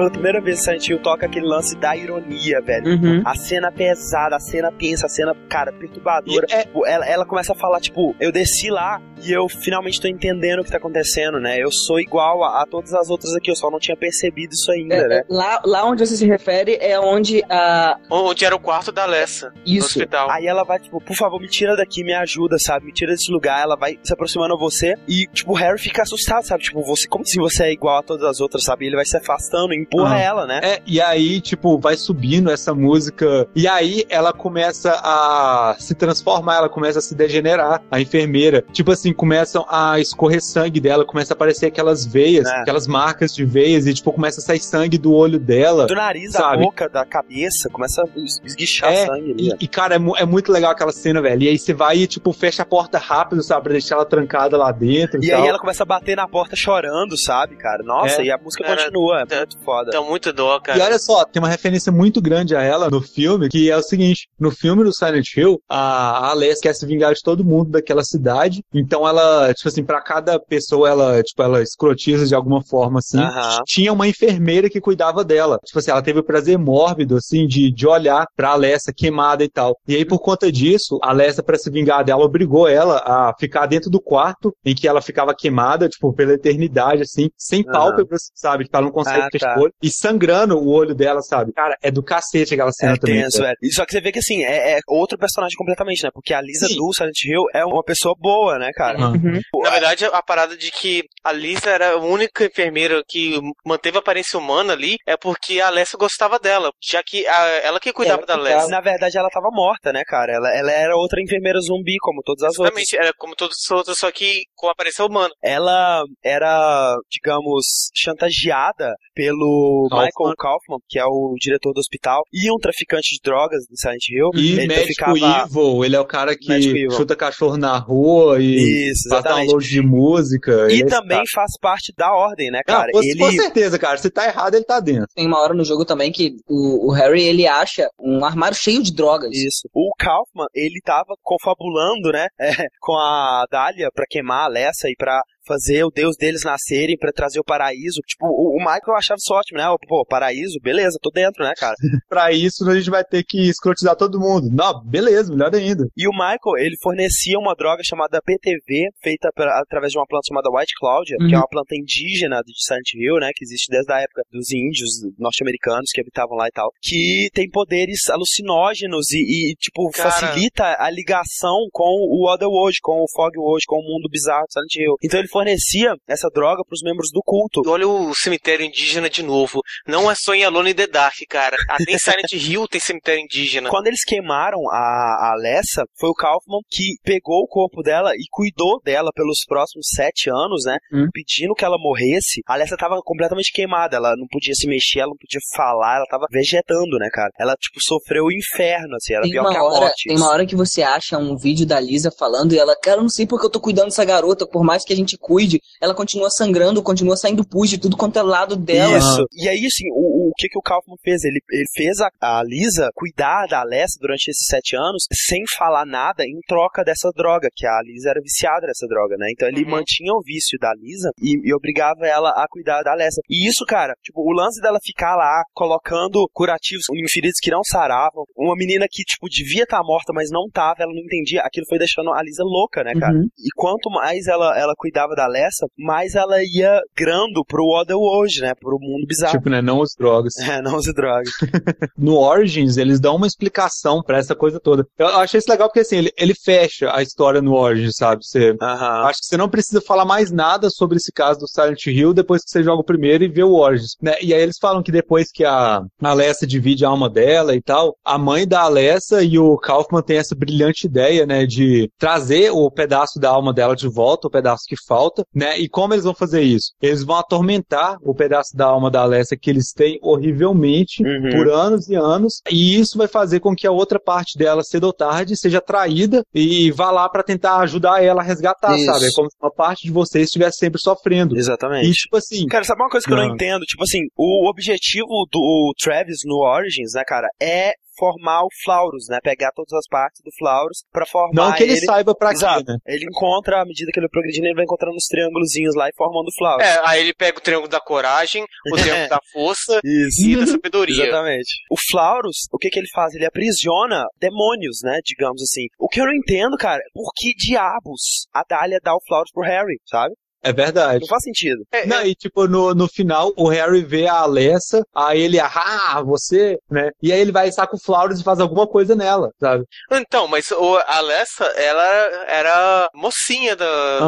Pela primeira vez Silent Hill toca aquele lance da ironia, velho. Uhum. A cena pesada, a cena tensa, a cena, cara, perturbadora. É- Tipo, ela, ela começa a falar, tipo, eu desci lá e eu finalmente tô entendendo o que tá acontecendo, né? Eu sou igual a, a todas as outras aqui, eu só não tinha percebido isso ainda, É, né? é, lá, lá onde você se refere é onde a. Onde era o quarto da Alessa, no Isso. hospital. Aí ela vai, tipo, por favor, me tira daqui, me ajuda, sabe? Me tira desse lugar. Ela vai se aproximando a você e, tipo, o Harry fica assustado, sabe? Tipo, você, como se você é igual a todas as outras, sabe? Ele vai se afastando, empurra Ah. ela, né? É, e aí, tipo, vai subindo essa música. E aí ela começa a se transformar, ela começa a se degenerar, a enfermeira. Tipo assim, começam a escorrer sangue dela, começa a aparecer aquelas veias, É. aquelas marcas de veias, e tipo, começa a sair sangue do olho dela. Do nariz, da Sabe? boca, da cabeça, começa a es- esguichar É, sangue ali. E, e, cara, é, é muito legal aquela cena, velho. E aí você vai e, tipo, fecha a porta rápido, sabe? Pra deixar ela trancada lá dentro. E, E tal. aí ela começa a bater na porta chorando, sabe, cara? Nossa, É. e a música Cara, continua, é tá- muito foda. Então, muito dó, cara. E olha só, tem uma referência muito grande a ela no filme, que é o seguinte: no filme do Silent Hill, a a Alessia quer se vingar de todo mundo daquela cidade. Então ela, tipo assim, pra cada pessoa ela, tipo, ela escrotiza de alguma forma, assim. Aham. Tinha uma enfermeira que cuidava dela. Tipo assim, ela teve o prazer mórbido, assim, de, de olhar pra Alessia queimada e tal. E aí, por conta disso, a Alessia, pra se vingar dela, obrigou ela a ficar dentro do quarto em que ela ficava queimada, tipo, pela eternidade, assim, sem Aham. pálpebras, sabe? Que ela não consegue Ah, fechar tá. o olho. E sangrando o olho dela, sabe? Cara, é do cacete aquela cena É também. tenso. E Só que você vê que assim, é, é outro personagem completamente, né? Porque a Lisa Sim. do Silent Hill é uma pessoa boa, né, cara? Uhum. Pô, Na verdade, a parada de que a Lisa era a única enfermeira que manteve a aparência humana ali é porque a Alessa gostava dela, já que a- ela que cuidava Ela da. Alessa. Na verdade, ela tava morta, né, cara? Ela, ela era outra enfermeira zumbi, como todas as outras. Exatamente, era como todos os outros, só que com aparência humana. Ela era, digamos, chantageada pelo Kaufman. Michael Kaufman, que é o diretor do hospital, e um traficante de drogas do Silent Hill. E Ele Médico ficava- Evil, ele é o cara que chuta cachorro na rua e Isso, faz exatamente. download de música. E também cara. faz parte da ordem, né, Não, cara? com, ele com certeza, cara. Se tá errado, ele tá dentro. Tem uma hora no jogo também que o, o Harry ele acha um armário cheio de drogas. Isso. O Kaufman, ele tava confabulando, né, [laughs] é, com a Dália pra queimar a Lessa e pra fazer o deus deles nascerem pra trazer o paraíso. Tipo, o, o Michael achava isso ótimo, né? Pô, paraíso, beleza, tô dentro, né, cara? [laughs] Pra isso, a gente vai ter que escrotizar todo mundo. Não, beleza, melhor ainda. E o Michael, ele fornecia uma droga chamada PTV, feita pra- através de uma planta chamada White Cláudia, que é Uhum. uma planta indígena de Silent Hill, né, que existe desde a época dos índios norte-americanos que habitavam lá e tal, que tem poderes alucinógenos e, e, tipo, Cara. facilita a ligação com o Otherworld, com o Fogworld, com o mundo bizarro de Silent Hill. Então ele fornecia essa droga pros membros do culto. E Olha o cemitério indígena de novo. Não é só em Alone in the Dark, cara. Até em Silent Hill tem cemitério indígena. Quando eles queimaram a, a Alessa, foi o Kaufman que pegou o corpo dela e cuidou dela pelos próximos sete anos, né? Hum. Pedindo que ela morresse. A Alessa tava completamente queimada, ela não podia se mexer, ela não podia falar, ela tava vegetando, né, cara? Ela, tipo, sofreu o inferno, assim, era Tem pior uma, que a hora, morte. tem uma hora que você acha um vídeo da Lisa falando e ela, cara, eu não sei porque eu tô cuidando dessa garota, por mais que a gente cuide, ela continua sangrando, continua saindo pus de tudo quanto é lado dela. Isso. E aí, assim, o, o que que o Kaufman fez? Ele, ele fez a, a Lisa cuidar da Alessa durante esses sete anos sem falar nada em troca dessa droga, que a Lisa era viciada nessa droga, né? Então ele Uhum. mantinha o vício da Lisa e, e obrigava ela a cuidar da Alessa. E isso, cara, tipo, o lance dela ficar lá colocando curativos em feridas que não saravam, uma menina que, tipo, devia estar morta, mas não tava, ela não entendia, aquilo foi deixando a Lisa louca, né, cara? Uhum. E quanto mais ela, ela cuidava da Alessa, mais ela ia grando pro Otherworld, né? Pro mundo bizarro. Tipo, né? Não os drogas. [laughs] É, não use drogas. [laughs] No Origins, eles dão uma explicação pra essa coisa toda. Eu achei isso legal porque, assim, ele, ele fecha a história no Origins, sabe? Você, Aham. Acho que você não precisa falar mais nada sobre esse caso do Silent Hill depois que você joga o primeiro e vê o Origins, né? E aí eles falam que depois que a Alessa divide a alma dela e tal, a mãe da Alessa e o Kaufman têm essa brilhante ideia, né, de trazer o pedaço da alma dela de volta, o pedaço que falta, né? E como eles vão fazer isso? Eles vão atormentar o pedaço da alma da Alessa que eles têm horrivelmente Uhum. por anos e anos, e isso vai fazer com que a outra parte dela, cedo ou tarde, seja traída e vá lá pra tentar ajudar ela a resgatar, Isso. sabe? É como se uma parte de vocês estivesse sempre sofrendo. Exatamente. E tipo assim, Cara, sabe uma coisa que eu não Não. entendo? Tipo assim, o objetivo do Travis no Origins, né, cara, é formar o Flaurus, né? Pegar todas as partes do Flaurus pra formar Não que ele, saiba pra quê, né? Ele encontra, à medida que ele vai progredindo, ele vai encontrando os triângulozinhos lá e formando o Flaurus. É, aí ele pega o triângulo da coragem, o triângulo [laughs] da força Isso. e da sabedoria. Exatamente. O Flaurus, o que que ele faz? Ele aprisiona demônios, né? Digamos assim. O que eu não entendo, cara, por que diabos a Dália dá o Flaurus pro Harry, sabe? É verdade. Não faz sentido. É, Não, e tipo, no, no final, o Harry vê a Alessa, aí ele, ah, você, né? E aí ele vai saca o Flowers e faz alguma coisa nela, sabe? Então, mas o, a Alessa, ela era mocinha da,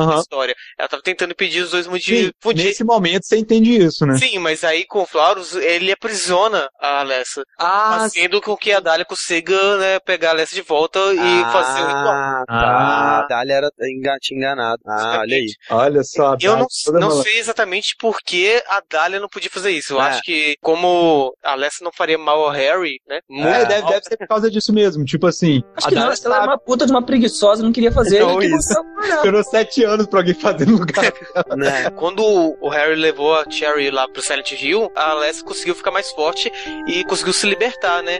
da história. Ela tava tentando impedir os dois de Sim, nesse momento você entende isso, né? Sim, mas aí com o Flaurus, ele aprisiona a Alessa. Ah, fazendo com que a Dália consiga né, pegar a Alessa de volta e fazer o ritual. Ah, tá. Ah. A Dália era enga- tinha enganado. Ah, olha aí. olha só. Eu não, não sei exatamente por que a Dália não podia fazer isso. Eu É. acho que, como a Alessa não faria mal ao Harry, né? É, deve, deve ser por causa disso mesmo. Tipo assim, Acho a que não, Dara acho que ela era uma puta de uma preguiçosa, não queria fazer. Então, que isso. sete anos pra alguém fazer no lugar. [laughs] Né? Quando o Harry levou a Cherry lá pro Silent Hill, a Alessa conseguiu ficar mais forte e conseguiu se libertar, né?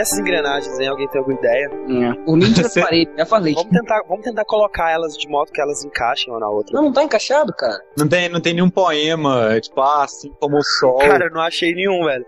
E essas engrenagens, hein? Alguém tem alguma ideia? O link das Você- paredes, já falei. Vamos tentar, vamos tentar colocar elas de modo que elas encaixem uma na outra. Não, não tá encaixado, cara. Não tem, não tem nenhum poema, é tipo, ah, assim como o sol. Cara, eu não achei nenhum, velho.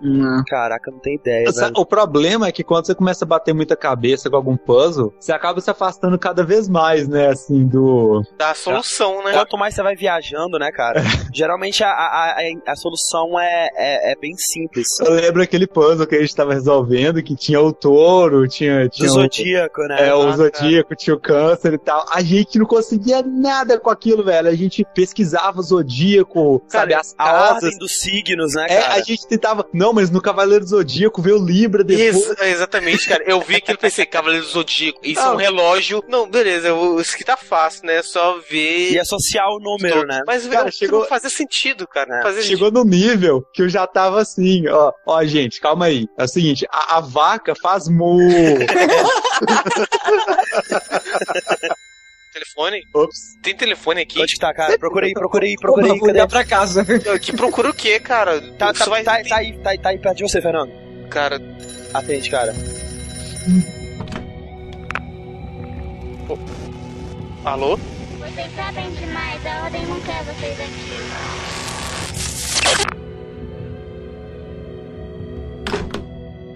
Não. Caraca, não tem ideia, Sa- velho. O problema é que quando você começa a bater muita cabeça com algum puzzle, você acaba se afastando cada vez mais, né, assim, do... Da solução, né? Quanto mais você vai viajando, né, cara? [laughs] Geralmente a, a, a, a solução é, é, é bem simples. Eu lembro aquele puzzle que a gente tava resolvendo, que tinha o touro, tinha... Do tinha o... Zodíaco, né? É, o Ah, Zodíaco, tinha o câncer e tal. A gente não conseguia nada com aquilo, velho. A gente pesquisava o Zodíaco, sabe, Cara, as a casas. ordem dos signos, né, É, cara? a gente tentava. Não, mas no Cavaleiro do Zodíaco veio Libra depois. Isso, exatamente, cara. Eu vi aquilo e pensei, Cavaleiro do Zodíaco, isso é um Não. relógio. Não, beleza, isso aqui tá fácil, né? Só ver. E associar o número, né? Mas Cara, chegou- não fazia sentido, cara. É. Não fazia Chegou no nível que eu já tava assim, ó, ó, gente, calma aí. É o seguinte, a, a vaca faz mu. [laughs] telefone. Ops. Tem telefone aqui? Onde que tá, cara? Procurei, procurei, Pô, procurei. vou [laughs] Cadê? ligar pra casa. Que procura o quê, cara? Tá, tá, vai- tá, tá aí, tá, aí- tá aí perto de você, Fernando. Cara, Atende, cara. alô? Vocês sabem demais, a ordem não quer vocês aqui.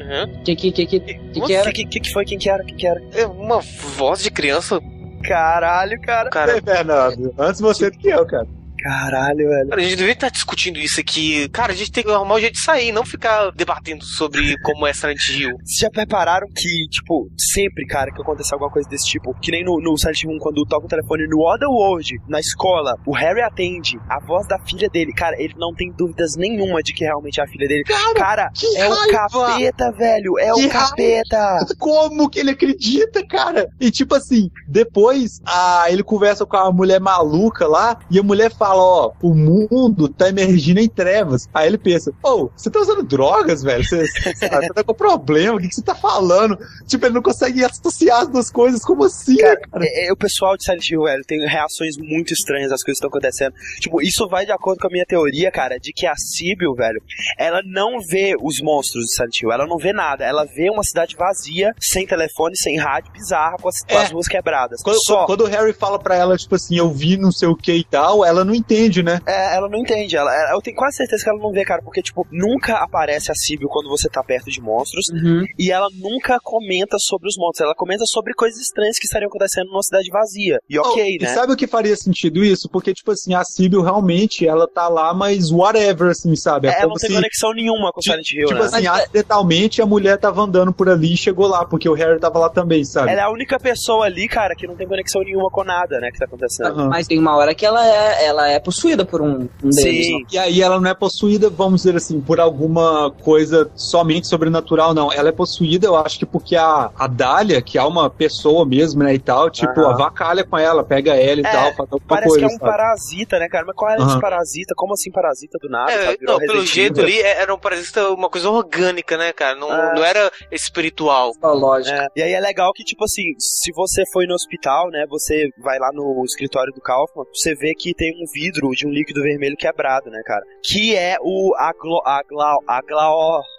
Uhum. Que que, que, que, que, que era? O que, que, que foi? Quem que era? Quem que era? É uma voz de criança, Caralho, cara. cara. Ei, Fernando, antes você do que eu, cara. Caralho, velho. Cara, a gente devia estar discutindo isso aqui. Cara, a gente tem que arrumar um jeito de sair, não ficar debatendo sobre como é Silent Hill. [laughs] Vocês já prepararam que, tipo, sempre, cara, que acontece alguma coisa desse tipo, que nem no, no Silent Hill 1, quando toca o telefone no Otherworld, na escola, o Harry atende a voz da filha dele. Cara, ele não tem dúvidas nenhuma de que realmente é a filha dele. Cara, que é o raiva! capeta, velho. É Que o capeta. Como que ele acredita, cara? E tipo assim, depois a, ele conversa com a mulher maluca lá e a mulher fala: Ó, o mundo tá emergindo em trevas. Aí ele pensa: Ô, você tá usando drogas, velho? Você, você, você tá com problema? O que, que você tá falando? Tipo, ele não consegue associar as duas coisas. Como assim, Cara, cara? é- é, o pessoal de Silent Hill, velho, tem reações muito estranhas às coisas que estão acontecendo. Tipo, isso vai de acordo com a minha teoria, cara, de que a Sibyl, velho, ela não vê os monstros de Silent Hill, ela não vê nada. Ela vê uma cidade vazia, sem telefone, sem rádio, bizarra, com as, com É. as ruas quebradas. Quando, Só. quando o Harry fala pra ela, tipo assim, eu vi não sei o que e tal, ela não entende, né? É, ela não entende. Ela, ela- eu tenho quase certeza que ela não vê, cara, porque, tipo, nunca aparece a Sibyl quando você tá perto de monstros. Uhum. E ela nunca comenta sobre os monstros. Ela comenta sobre coisas estranhas que estariam acontecendo numa cidade vazia. E ok, Oh, né? E sabe o que faria sentido isso? Porque, tipo assim, a Sibyl realmente, ela tá lá, mas whatever, assim, sabe? É, ela como não tem se- conexão nenhuma com o Silent Hill, Tipo né? assim, acidentalmente a mulher tava andando por ali e chegou lá, porque o Harry tava lá também, sabe? Ela é a única pessoa ali, cara, que não tem conexão nenhuma com nada, né, que tá acontecendo. Mas tem uma hora que ela é, ela é possuída por um, um deles. Sim. né? E aí ela não é possuída, vamos dizer assim, por alguma coisa somente sobrenatural, não. Ela é possuída, eu acho que porque a, a Dália, que é uma pessoa mesmo, né, e tal, tipo, Aham. avacalha com ela, pega ela e É, tal, faz alguma Parece coisa, que é um sabe? parasita, né, cara? Mas qual é esse Aham. parasita? Como assim parasita do nada? É, não, pelo jeito ali é- era um parasita, uma coisa orgânica, né, cara? Não, Ah. não era espiritual. Lógico. É, e aí é legal que, tipo assim, se você foi no hospital, né, você vai lá no escritório do Kaufman, você vê que tem um vidro de um líquido vermelho quebrado, né, cara? Que é o aglo,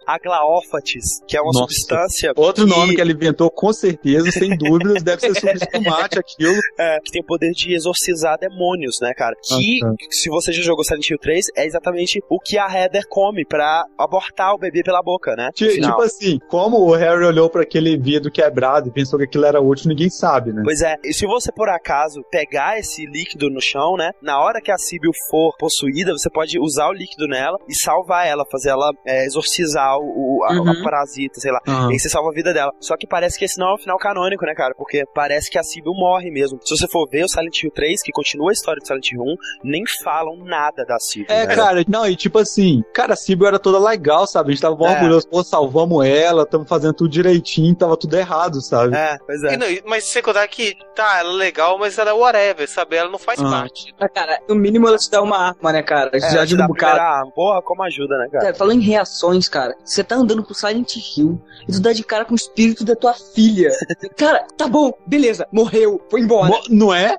aglaófates, que é uma Nossa. substância... Outro nome que que ele inventou, com certeza, sem [laughs] dúvidas, deve ser sobre espumate aquilo. É, que tem o poder de exorcizar demônios, né, cara? Que, Ah, tá. se você já jogou Silent Hill 3, é exatamente o que a Heather come pra abortar o bebê pela boca, né? Final. Tipo assim, como o Harry olhou pra aquele vidro quebrado e pensou que aquilo era útil, ninguém sabe, né? Pois é, e se você por acaso pegar esse líquido no chão, né? Na hora que a Sibyl for possuída, você pode usar o líquido nela e salvar ela, fazer ela é, exorcizar o, o- a, Uhum. a parasita, sei lá. Aham. E aí você salva a vida dela. Só que parece que esse não é o final canônico, né, cara? Porque parece que a Sibyl morre mesmo. Se você for ver o Silent Hill 3, que continua a história do Silent Hill 1, nem falam nada da Sibyl. É, né? cara, não, e tipo assim, cara, a Sibyl era toda legal, sabe? A gente tava bom É. orgulhoso, pô, salvamos ela, tamo fazendo tudo direitinho, tava tudo errado, sabe? É, pois é. E não, mas sem contar que, tá, ela é legal, mas ela é whatever, sabe? Ela não faz Ah. parte. Ah, cara, no mínimo ela te dá uma arma, né, cara? É, Já te ajuda dá um bocado. arma. Porra, como ajuda, né, cara? Cara, falando em reações, cara, você tá andando pro Silent Hill e tu dá de cara com o espírito da tua filha. cara, tá bom, beleza, morreu, foi embora. Mo- Não é?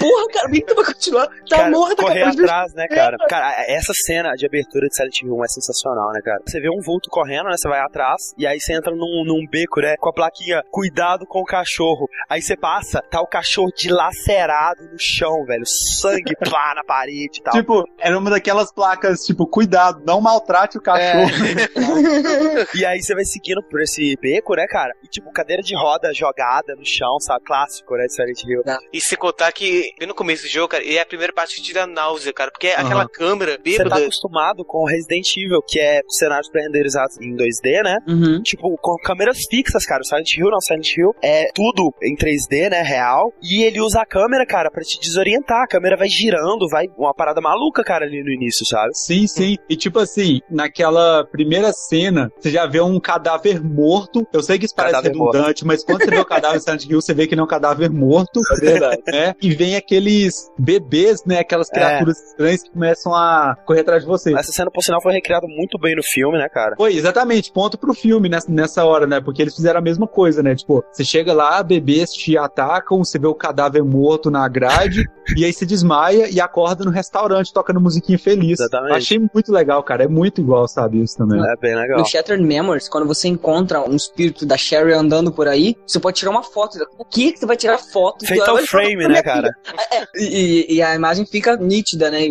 Porra, cara, por que que tu vai continuar? Tá cara, morta, correr cara. atrás, né, cara? Cara, essa cena de abertura de Silent Hill 1 é sensacional, né, cara? Você vê um vulto correndo, né? Você vai atrás, e aí você entra num, num beco, né? Com a plaquinha, cuidado com o cachorro. Aí você passa, tá o cachorro dilacerado no chão, velho. Sangue [laughs] plá na parede e tal. Tipo, era uma daquelas placas, tipo, cuidado, não maltrate o cachorro. [laughs] [laughs] E aí você vai seguindo por esse beco, né, cara? E tipo, cadeira de roda jogada no chão, sabe? Clássico, né, de Silent Hill. E se contar que, bem no começo do jogo, cara, e é a primeira parte que te dá náusea, cara, porque é Aham. aquela câmera Você tá bêbada. acostumado com Resident Evil, que é cenários pré-renderizados em 2D, né? Uhum. Tipo, com câmeras fixas, cara. O Silent Hill não, Silent Hill é tudo em 3D, né? Real. E ele usa a câmera, cara, pra te desorientar. A câmera vai girando, vai uma parada maluca, cara, ali no início, sabe? Sim, sim. E tipo assim, naquela primeira cena, você já vê um cadáver morto. Eu sei que isso parece Cadáver redundante, mas quando você vê o cadáver em Silent Hill, você vê que ele é um cadáver morto. É verdade. né? E vem aqueles bebês, né? Aquelas criaturas estranhas que começam a correr atrás de você. Essa cena, por sinal, foi recriada muito bem no filme, né, cara? Foi, exatamente, ponto pro filme nessa, nessa hora, né? Porque eles fizeram a mesma coisa, né? Tipo, você chega lá, bebês te atacam, você vê o cadáver morto na grade, [laughs] e aí você desmaia e acorda no restaurante tocando musiquinha feliz. Exatamente. Achei muito legal, cara. É muito igual, sabe, isso também. É bem legal. No Shattered Memories, quando você encontra um espírito da Sherry andando por aí, você pode tirar uma foto. O que que você vai tirar foto? Fatal Olha, frame, né, cara? É, é. E, e a imagem fica nítida, né?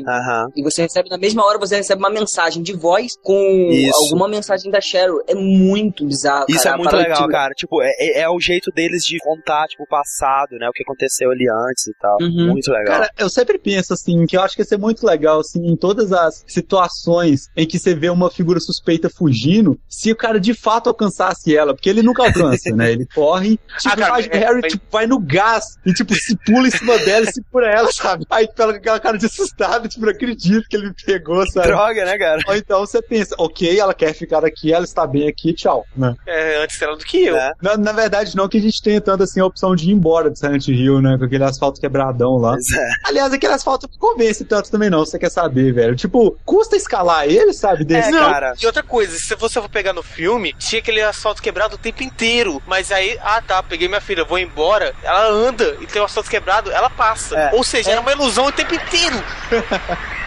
E você recebe, na mesma hora, você recebe uma mensagem de voz com Isso. alguma mensagem da Cheryl. É muito bizarro, Isso cara. é muito legal, de- cara. Tipo, é, é- é o jeito deles de contar, tipo, o passado, né? O que aconteceu ali antes e tal. Uhum. Muito legal. Cara, eu sempre penso assim, que eu acho que ia ser muito legal, assim, em todas as situações em que você vê uma figura suspeita fugindo, se o cara de fato alcançasse ela, porque ele nunca alcança, né? Ele corre, [laughs] tipo, Ah, cara, é- Harry, tipo, vai no gás e, tipo, se pula em cima dela e segura ela, sabe? Aí, pela aquela cara de assustado, tipo, não acredito que ele me pegou, sabe? Droga, né, cara? Ou então você pensa, ok, ela quer ficar aqui, ela está bem aqui, tchau, né? É, antes dela do que eu. É. Na, na verdade, não que a gente tenha tanto assim a opção de ir embora de Silent Hill, né? Com aquele asfalto quebradão lá. É. Aliás, aquele asfalto não convence tanto também não, você quer saber, velho. Tipo, custa escalar ele, sabe? Desse É, cara. e outra coisa, se você for pegar no filme, tinha aquele asfalto quebrado o tempo inteiro. Mas aí, ah tá, peguei minha filha, vou embora. Ela anda e tem o asfalto quebrado, ela passa. É. Ou seja, era uma ilusão o tempo inteiro. [laughs]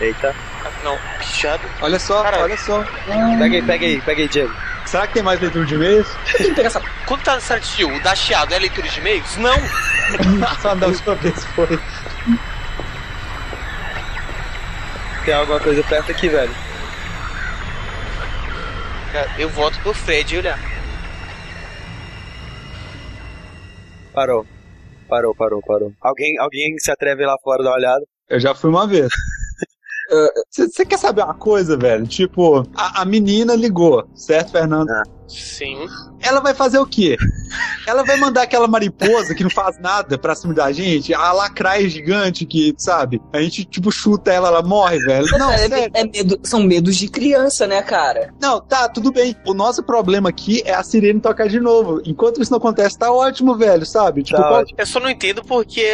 Eita. Não, pichado. Olha só, Cara, olha só. Pega aí, pega aí, pega aí, Diego. Será que tem mais leitura de e-mails? Quando tá no Hill, o da chiado é leitura de e-mails? Não! [laughs] Só da última vez foi. Tem alguma coisa perto aqui, velho. Eu voto pro Fred olhar. Parou. Parou, parou, parou. Alguém, alguém se atreve lá fora dar uma olhada? Eu já fui uma vez. [laughs] Você quer saber uma coisa, velho? Tipo, a, a menina ligou, certo, Fernando? Sim. Ela vai fazer o quê? Ela vai mandar aquela mariposa que não faz nada pra cima da gente, a lacraia gigante que, sabe? A gente, tipo, chuta ela, ela morre, velho. Não, é, sério. é medo- são medos de criança, né, cara? Não, tá, tudo bem. O nosso problema aqui é a sirene tocar de novo. Enquanto isso não acontece, tá ótimo, velho, sabe? Tipo, qual- Eu só não entendo porque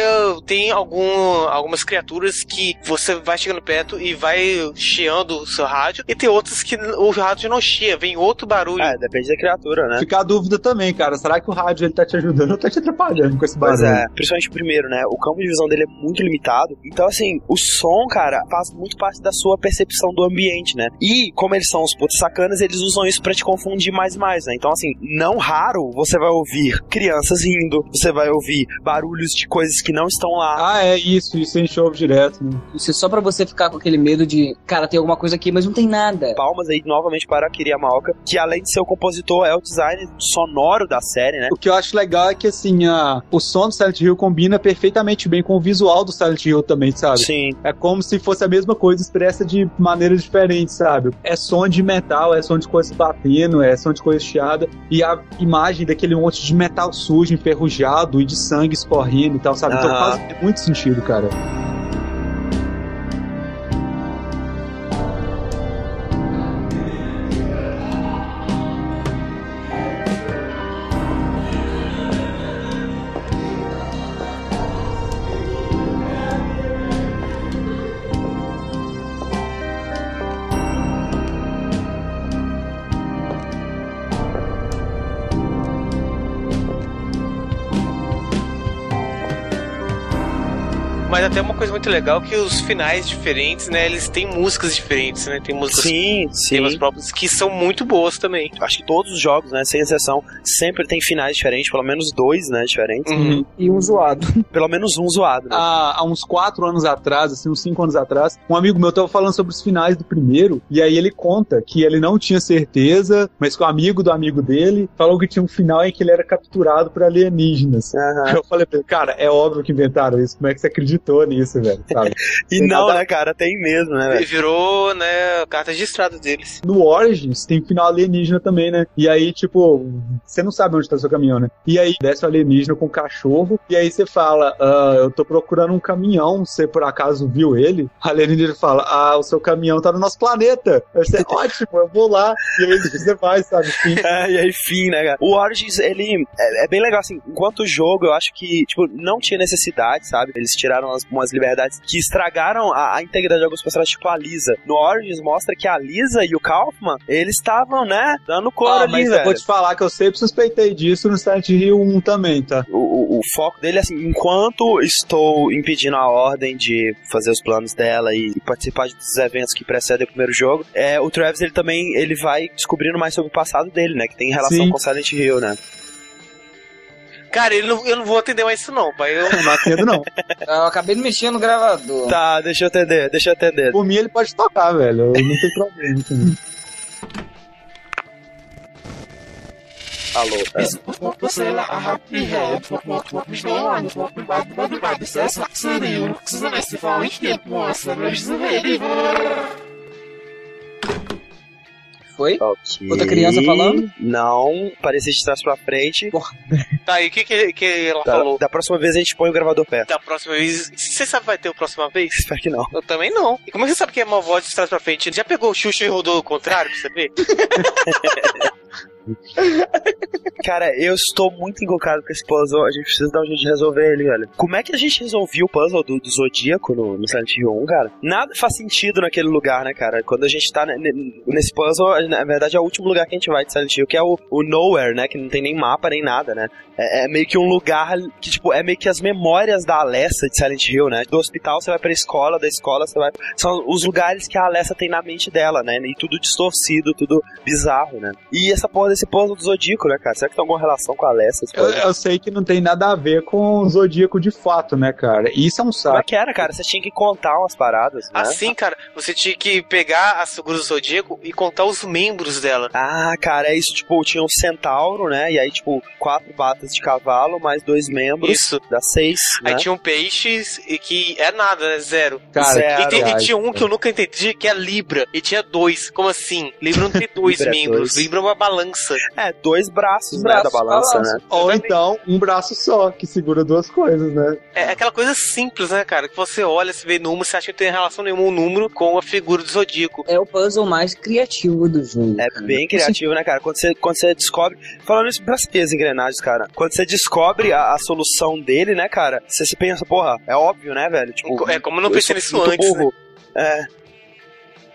tem algum, algumas criaturas que você vai chegando perto e vai chiando o seu rádio, e tem outras que o rádio não chia, vem outro barulho. É, depende da criatura, né? Fica a dúvida também, cara. Será que o rádio ele tá te ajudando ou tá te atrapalhando com esse Mas barulho? é, principalmente o primeiro, né? O campo de visão dele é muito limitado. Então, assim, o som, cara, faz muito parte da sua percepção do ambiente, né? E, como eles são os putos sacanas, eles usam isso pra te confundir mais e mais, né? Então, assim, não raro você vai ouvir crianças rindo, você vai ouvir barulhos de coisas que não estão lá. Ah, é isso, isso a gente ouve direto, né? Isso é só pra você ficar com aquele medo de, cara, tem alguma coisa aqui, mas não tem nada. Palmas aí novamente para a Kiri Yamaoka, que além de ser o compositor, é o design sonoro da série, né? O que eu acho legal é que, assim, a, o som do Silent Hill combina perfeitamente bem com o visual do Silent Hill também, sabe? Sim. É como se fosse a mesma coisa expressa de maneiras diferentes, sabe? É som de metal, é som de coisa batendo, é som de coisa chiada. E a imagem daquele monte de metal sujo, enferrujado e de sangue escorrendo e tal, sabe? Então Aham. faz muito sentido, cara. Muito legal que os finais diferentes, né? Eles têm músicas diferentes, né? Tem músicas Sim, sim. temas próprios que são muito boas também. Acho que todos os jogos, né, sem exceção, sempre tem finais diferentes, pelo menos dois, né, diferentes. Uhum. E um zoado. [laughs] Pelo menos um zoado, né? há, há uns quatro anos atrás, assim, uns cinco anos atrás, um amigo meu tava falando sobre os finais do primeiro, e aí ele conta que ele não tinha certeza, mas que o amigo do amigo dele falou que tinha um final em que ele era capturado por alienígenas. Aham. Eu falei pra ele, cara, é óbvio que inventaram isso, como é que você acreditou nisso, velho? Sabe? E não, nada- né, cara? Tem mesmo, né, velho? virou, né, carta de estrada deles. No Origins tem final alienígena também, né? E aí, tipo, você não sabe onde tá seu caminhão, né? E aí desce o alienígena com o cachorro, e aí você fala, ah, eu tô procurando um caminhão, você por acaso viu ele? O alienígena fala, ah, o seu caminhão tá no nosso planeta. Aí você, [laughs] ótimo, eu vou lá. E aí você vai, sabe? Enfim. [laughs] É, e aí, fim, né, cara? O Origins, ele é, é bem legal, assim, enquanto jogo, eu acho que, tipo, não tinha necessidade, sabe? Eles tiraram as- umas liberdades que estragaram a, a integridade de alguns personagens, tipo a Lisa. No Origins mostra que a Lisa e o Kaufman, eles estavam, né, dando cor Ah, ali, mas eu velho. vou te falar que eu sempre suspeitei disso no Silent Hill 1 também, tá? O, o- o foco dele, assim, enquanto estou impedindo a ordem de fazer os planos dela e participar dos eventos que precedem o primeiro jogo, é, o Travis, ele também, ele vai descobrindo mais sobre o passado dele, né, que tem relação Sim. com Silent Hill, né. Cara, ele não- eu não vou atender mais isso não, pai. Eu... Não atendo, não. [laughs] Eu acabei de mexer no gravador. Tá, deixa eu atender, deixa eu atender. Por mim, ele pode tocar, velho. Eu não tem problema. entendeu? Alô. é. Foi? Ok. Outra criança falando? Não, parecia de trás pra frente. [laughs] Tá, e o que, que, que ela Da, falou? da próxima vez a gente põe o gravador perto. Da próxima vez. Você sabe vai ter a próxima vez? [laughs] Espero que não. Eu também não. E como você sabe que é uma voz de trás pra frente? Já pegou o Xuxa e rodou o contrário pra você ver? [laughs] Cara, eu estou muito encucado com esse puzzle. A gente precisa dar um jeito de resolver ele, velho. Como é que a gente resolveu o puzzle do, do Zodíaco no, no Silent Hill 1, cara? Nada faz sentido naquele lugar, né, cara? Quando a gente tá ne- ne- nesse puzzle, na verdade é o último lugar que a gente vai de Silent Hill, que é o, o Nowhere, né? Que não tem nem mapa nem nada, né? É, é meio que um lugar que, tipo, é meio que as memórias da Alessa de Silent Hill, né? Do hospital você vai pra escola, da escola você vai. São os lugares que a Alessa tem na mente dela, né? E tudo distorcido, tudo bizarro, né? E essa porra desse puzzle do Zodíaco, né, cara? Será que tem alguma relação com a Alessa? Eu, eu sei que não tem nada a ver com o Zodíaco de fato, né, cara? Isso é um Como é saco. que era, cara? Você tinha que contar umas paradas, né? Assim, cara, você tinha que pegar a Segura do Zodíaco e contar os membros dela. Ah, cara, é isso, tipo, tinha um centauro, né? E aí, tipo, quatro patas de cavalo, mais dois membros. Isso. Dá seis, Aí né? tinha um peixes e que é nada, né? Zero. Cara, Zero. E, tem- e tinha um que eu nunca entendi, que é Libra. E tinha dois. Como assim? Libra não tem [laughs] dois Libra é membros. dois. Libra é uma balança. É, dois braços, Braços, né, da balança, balança. né? Ou então, um braço só, que segura duas coisas, né? É aquela coisa simples, né, cara? Que você olha, você vê número, você acha que não tem relação nenhuma o número com a figura do Zodíaco. É o puzzle mais criativo do jogo. É cara. bem criativo, né, cara? Quando você, quando você descobre. Falando isso pra as engrenagens, cara. Quando você descobre a, a solução dele, né, cara? Você se pensa, porra, é óbvio, né, velho? Tipo, É como eu não pensei nisso antes, né? burro. É.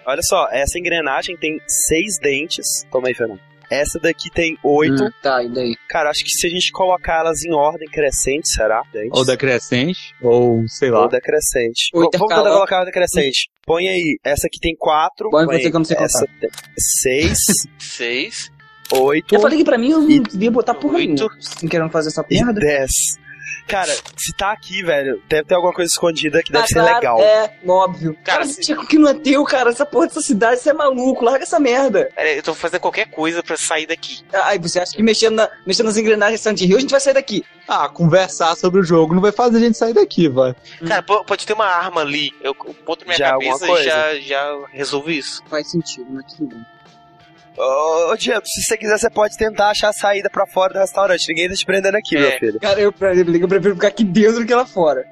Olha só, essa engrenagem tem seis dentes. Toma aí, Fernando. Essa daqui tem oito. Hum, tá, e daí? Cara, acho que se a gente colocar elas em ordem crescente, será? Dentes? Ou decrescente, ou sei lá. Ou decrescente. Ou Vamos tentar colocar a decrescente. Põe aí. Essa aqui tem quatro. Põe Põe você que eu não sei essa tem seis, [laughs] Seis. oito Eu falei que pra mim eu não E- devia botar porra Oito. nenhuma. Sem querendo fazer essa e merda. dez. Cara, se tá aqui, velho, deve ter alguma coisa escondida que deve Ah, ser claro, legal. É, óbvio. Cara, Cara, se- Tico, que não é teu, cara. Essa porra dessa cidade, você é maluco. Larga essa merda. Pera eu tô fazendo qualquer coisa pra sair daqui. Aí você acha que mexendo, na, mexendo nas engrenagens de Silent Hill a gente vai sair daqui. Ah, conversar sobre o jogo não vai fazer a gente sair daqui, vai. Cara, po- pode ter uma arma ali. Eu na minha Já é alguma cabeça e coisa. já, já resolvo isso. Faz sentido, mas tudo bem. Ô, ô, Diego, se você quiser, você pode tentar achar a saída pra fora do restaurante. Ninguém tá te prendendo aqui, É. meu filho. Cara, eu, pra- eu prefiro ficar aqui dentro do que lá fora.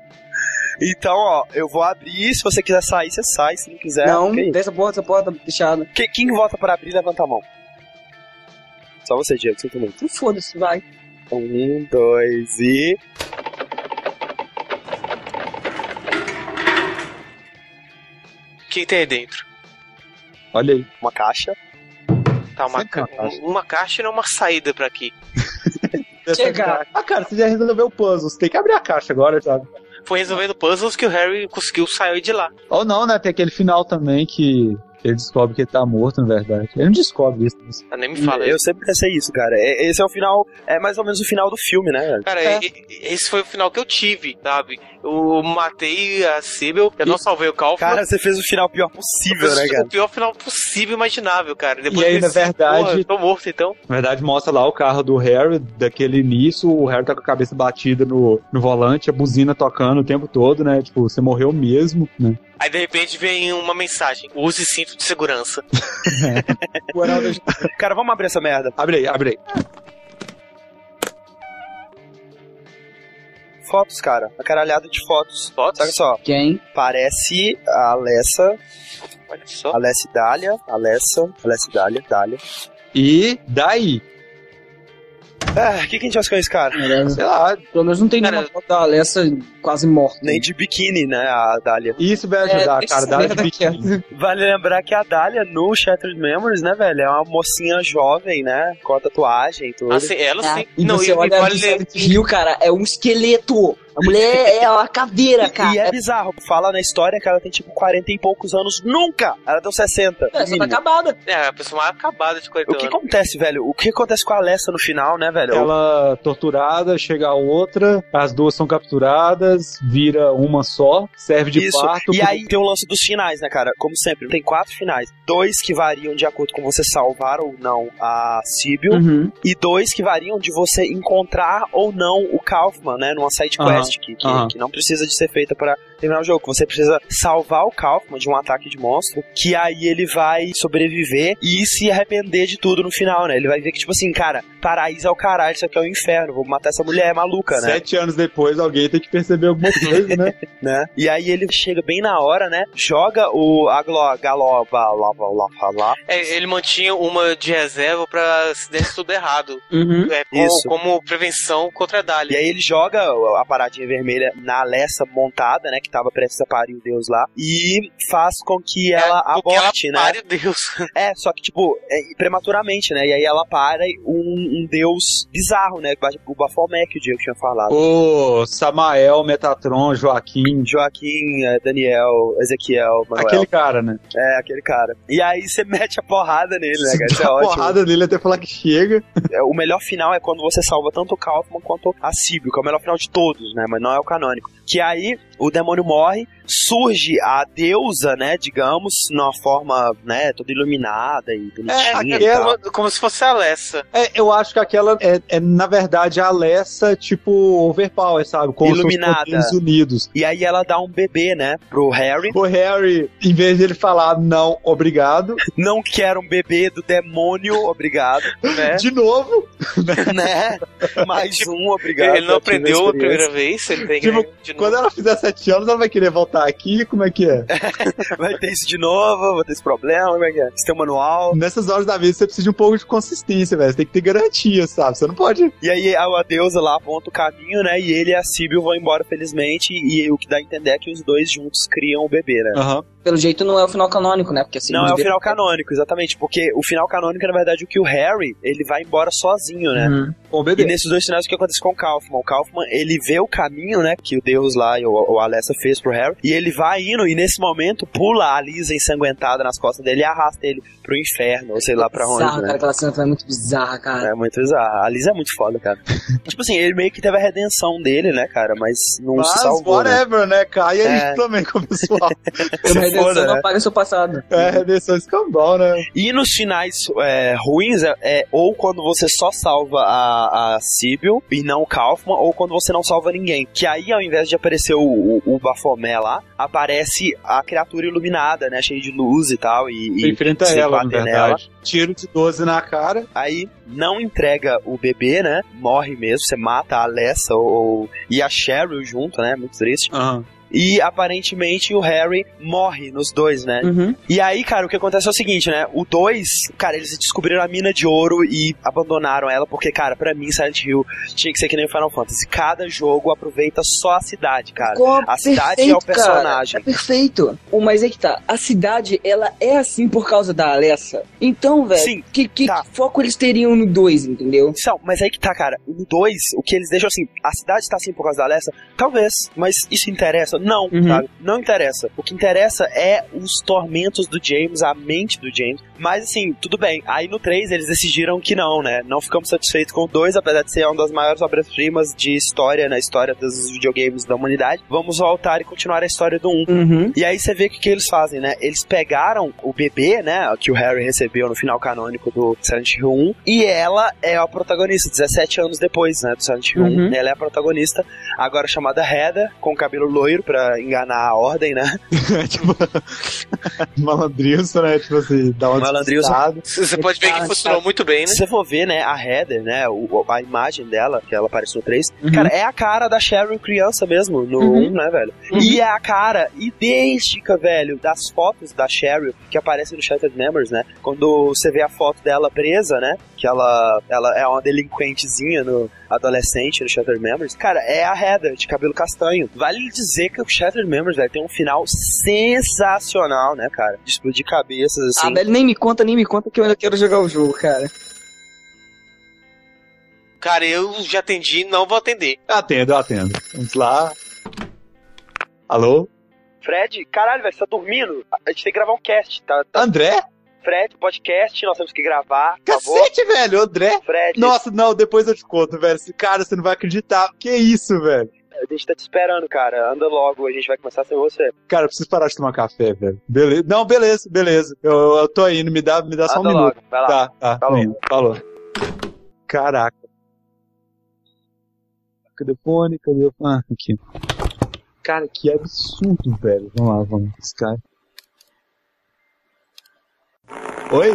Então, ó, eu vou abrir. Se você quiser sair, você sai. Se não quiser, não, ok. deixa essa porra, essa porra tá fechada. Que- Quem vota para abrir, levanta a mão. Só você, Diego, sinto muito. Então foda-se, vai. Um, dois e. O que tem aí dentro? Olha aí. Uma caixa. Tá, uma, uma ca- caixa. uma caixa e não uma saída pra aqui. [laughs] Chega. Ah, cara, você já resolveu o puzzle. Você tem que abrir a caixa agora, sabe? Foi resolvendo puzzles que o Harry conseguiu sair de lá. Ou não, né? Tem aquele final também que ele descobre que ele tá morto, na verdade. Ele não descobre isso. mas- Ah, Nem me fala eu isso. sempre pensei isso, cara. É- Esse é o final. É mais ou menos o final do filme, né, velho? Cara, É. e- e- esse foi o final que eu tive, sabe? Eu matei a Sibyl, eu não salvei o Kaufman. Cara, você fez o final pior possível, eu né, cara? o pior final possível imaginável, cara. Depois E aí, na verdade- porra, eu tô morto então. Na verdade, mostra lá o carro do Harry, daquele início, o Harry tá com a cabeça batida no, no volante, a buzina tocando o tempo todo, né? Tipo, você morreu mesmo, né? Aí de repente vem uma mensagem: use cinto de segurança. [laughs] Cara, vamos abrir essa merda. Abre aí, abre aí. Fotos, cara. Uma caralhada de fotos. Fotos? Saca só. Quem? Parece a Alessa. Olha só. Alessa e Dália. Alessa. Alessa e Dália. Dália. E daí? Ah, o que, que a gente faz com esse cara? Sei lá, Pelo menos não tem Cara, nenhuma foto da Alessa quase morta. Nem de biquíni, né, a Dália. isso vai É, ajudar, deixa cara. essa Dá de merda biquíni. Vale lembrar que a Dália no Shattered Memories, né, velho? É uma mocinha jovem, né? Com a tatuagem e tudo. Assim, ela sim. E não, você e, e olha vale Silent Hill, cara, é um esqueleto. A mulher é uma caveira, cara. E é bizarro. Fala na história que ela tem tipo 40 e poucos anos. Nunca! Ela deu 60. É, só tá acabada. É, a pessoa mais acabada de 40 O que anos. acontece, velho? O que acontece com a Alessa no final, né, velho? Ela torturada, chega a outra, as duas são capturadas, vira uma só, serve de Isso. parto. E pro- aí tem o lance dos finais, né, cara? Como sempre, tem quatro finais. Dois que variam de acordo com você salvar ou não a Sibyl. Uhum. E dois que variam de você encontrar ou não o Kaufman, né? Numa side quest que, que, Aham. que não precisa de ser feita pra terminar o jogo. Você precisa salvar o Kaufman de um ataque de monstro, que aí ele vai sobreviver e se arrepender de tudo no final, né? Ele vai ver que, tipo assim, cara, paraíso é o caralho, isso aqui é o inferno, vou matar essa mulher maluca, né? Sete anos depois, alguém tem que perceber alguma coisa, né? [laughs] né? E aí ele chega bem na hora, né? Joga o Aglo, Galo, Lafalá. É, ele mantinha uma de reserva pra se desse tudo errado. Uhum. É, com- Isso. como prevenção contra a E Dali. aí ele joga a paradinha vermelha na Alessa montada, né? Que tava prestes a parir o deus lá. E faz com que ela É, aborte, ela né? pare o Deus. [laughs] É, só que, tipo, é, prematuramente, né? E aí ela para um, um deus bizarro, né? O Baphomet, que o Diego tinha falado. O Samael, Metatron, Joaquim. Joaquim, é, Daniel, Ezequiel, Manuel. Aquele cara, né? É, aquele cara. E aí você [laughs] mete a porrada nele, né, cara? Isso é ótimo. porrada nele até falar que chega. É, O melhor final é quando você salva tanto o Kaufman quanto a Síbio, que é o melhor final de todos, né? Mas não é o canônico. Que aí o demônio morre, surge a deusa, né? Digamos, numa forma, né? Toda iluminada e bonitinha. e tal. Como, se fosse a Alessa. É, eu acho que aquela é, é, na verdade, a Alessa, tipo, overpower, sabe? Com Iluminada. os unidos. E aí ela dá um bebê, né? Pro Harry. O Harry, em vez de ele falar não, obrigado, [laughs] Não quero um bebê do demônio, obrigado, né? [laughs] de novo, [laughs] né? Mais um, obrigado. ele não aprendeu a primeira vez, ele tem Tipo, de novo. Quando ela fizer sete anos, ela vai querer voltar aqui, como é que é? [laughs] Vai ter isso de novo, vai ter esse problema, como é que é? Você tem um manual. Nessas horas da vida, você precisa de um pouco de consistência, velho. Você tem que ter garantia, sabe? Você não pode... E aí a deusa lá aponta o caminho, né? E ele e a Síbio vão embora felizmente. E o que dá a entender é que os dois juntos criam o bebê, né? Aham. Pelo jeito não é o final canônico, né? Porque assim. Não é o final canônico, exatamente. Porque o final canônico é, na verdade, o que o Harry, ele vai embora sozinho, né? Uhum. E nesses dois finais, o que acontece com o Kaufman? O Kaufman, ele vê o caminho, né, que o Deus lá e o, o Alessa fez pro Harry, e ele vai indo, e nesse momento pula a Lisa ensanguentada nas costas dele e arrasta ele pro inferno, ou sei lá pra onde, Bizarro, né? cara. Aquela cena foi muito bizarra, cara. É muito bizarro. A Lisa é muito foda, cara. [laughs] tipo assim, ele meio que teve a redenção dele, né, cara? Mas não Mas, se salvou, né? whatever, né? Cai aí É. também com o pessoal. [laughs] Redenção foda, não né? apaga seu passado. é, redenção escambau, né? E nos finais é, ruins, é, é ou quando você só salva a, a Sibyl e não o Kaufman, ou quando você não salva ninguém. Que aí, ao invés de aparecer o, o, o Baphomet lá, aparece a criatura iluminada, né? Cheia de luz e tal. E, Você e enfrenta ela, na bater verdade. Tiro de 12 na cara. Aí não entrega o bebê, né? Morre mesmo. Você mata a Alessa ou, ou- e a Cheryl junto, né? Muito triste. Aham. E aparentemente o Harry morre nos dois, né? Uhum. E aí, cara, o que acontece é o seguinte, né? O 2, cara, eles descobriram a mina de ouro e abandonaram ela, porque, cara, pra mim, Silent Hill tinha que ser que nem o Final Fantasy. Cada jogo aproveita só a cidade, cara. Ficou A cidade perfeito, é o personagem. Cara. É perfeito. O mas é que tá. A cidade, ela é assim por causa da Alessa. Então, velho, Sim, que, que tá. foco eles teriam no 2, entendeu? Não, mas aí que tá, cara. No 2, o que eles deixam assim, a cidade tá assim por causa da Alessa? Talvez, mas isso interessa? Não, Uhum. sabe? Não interessa. O que interessa é os tormentos do James, a mente do James. Mas assim, tudo bem. Aí no 3 eles decidiram que não, né? Não ficamos satisfeitos com o 2, apesar de ser uma das maiores obras-primas de história na história dos videogames da humanidade. Vamos voltar e continuar a história do 1. Uhum. E aí você vê o que, que eles fazem, né? Eles pegaram o bebê, né? Que o Harry recebeu no final canônico do Silent Hill 1. E ela é a protagonista, 17 anos depois, né? Do Silent Hill 1. Uhum. Ela é a protagonista, agora chamada Heather, com cabelo loiro pra enganar a ordem, né? [laughs] tipo, [laughs] malandrilson, né? Tipo assim, dá uma Malandrilson. Você pode ver que funcionou muito bem, né? Se você for ver, né, a Heather, né, o- a imagem dela, que ela aparece no 3, Uhum. cara, é a cara da Cheryl criança mesmo, no Uhum. 1, né, velho? Uhum. E é a cara idêntica, velho, das fotos da Cheryl que aparecem no Shattered Memories, né? Quando você vê a foto dela presa, né, que ela, ela é uma delinquentezinha no adolescente no Shattered Memories, cara, é a Heather, de cabelo castanho. Vale dizer que o Shattered Memories, velho, tem um final sensacional, né, cara? De explodir cabeças, assim. Ah, velho, nem me conta, nem me conta que eu ainda quero jogar o jogo, cara. Cara, eu já atendi, não vou atender. Atendo, eu atendo. Vamos lá. Alô? Fred, caralho, velho, você tá dormindo? A gente tem que gravar um cast, tá? tá André? Fred, podcast, nós temos que gravar, favor. Cacete, velho, André? Fred, Nossa, não, depois eu te conto, velho. Cara, você não vai acreditar. Que isso, velho? a gente tá te esperando, cara. Anda logo, a gente vai começar sem você. Cara, eu preciso parar de tomar café, velho. Beleza. Não, beleza, beleza. Eu, eu tô indo, me dá, me dá só um Anda minuto. logo, vai lá. Tá, tá. Falou. indo. Falou. Caraca. Cadê o fone? Cadê o Ah, aqui. Cara, que absurdo, velho. Vamos lá, vamos. Skype. Oi?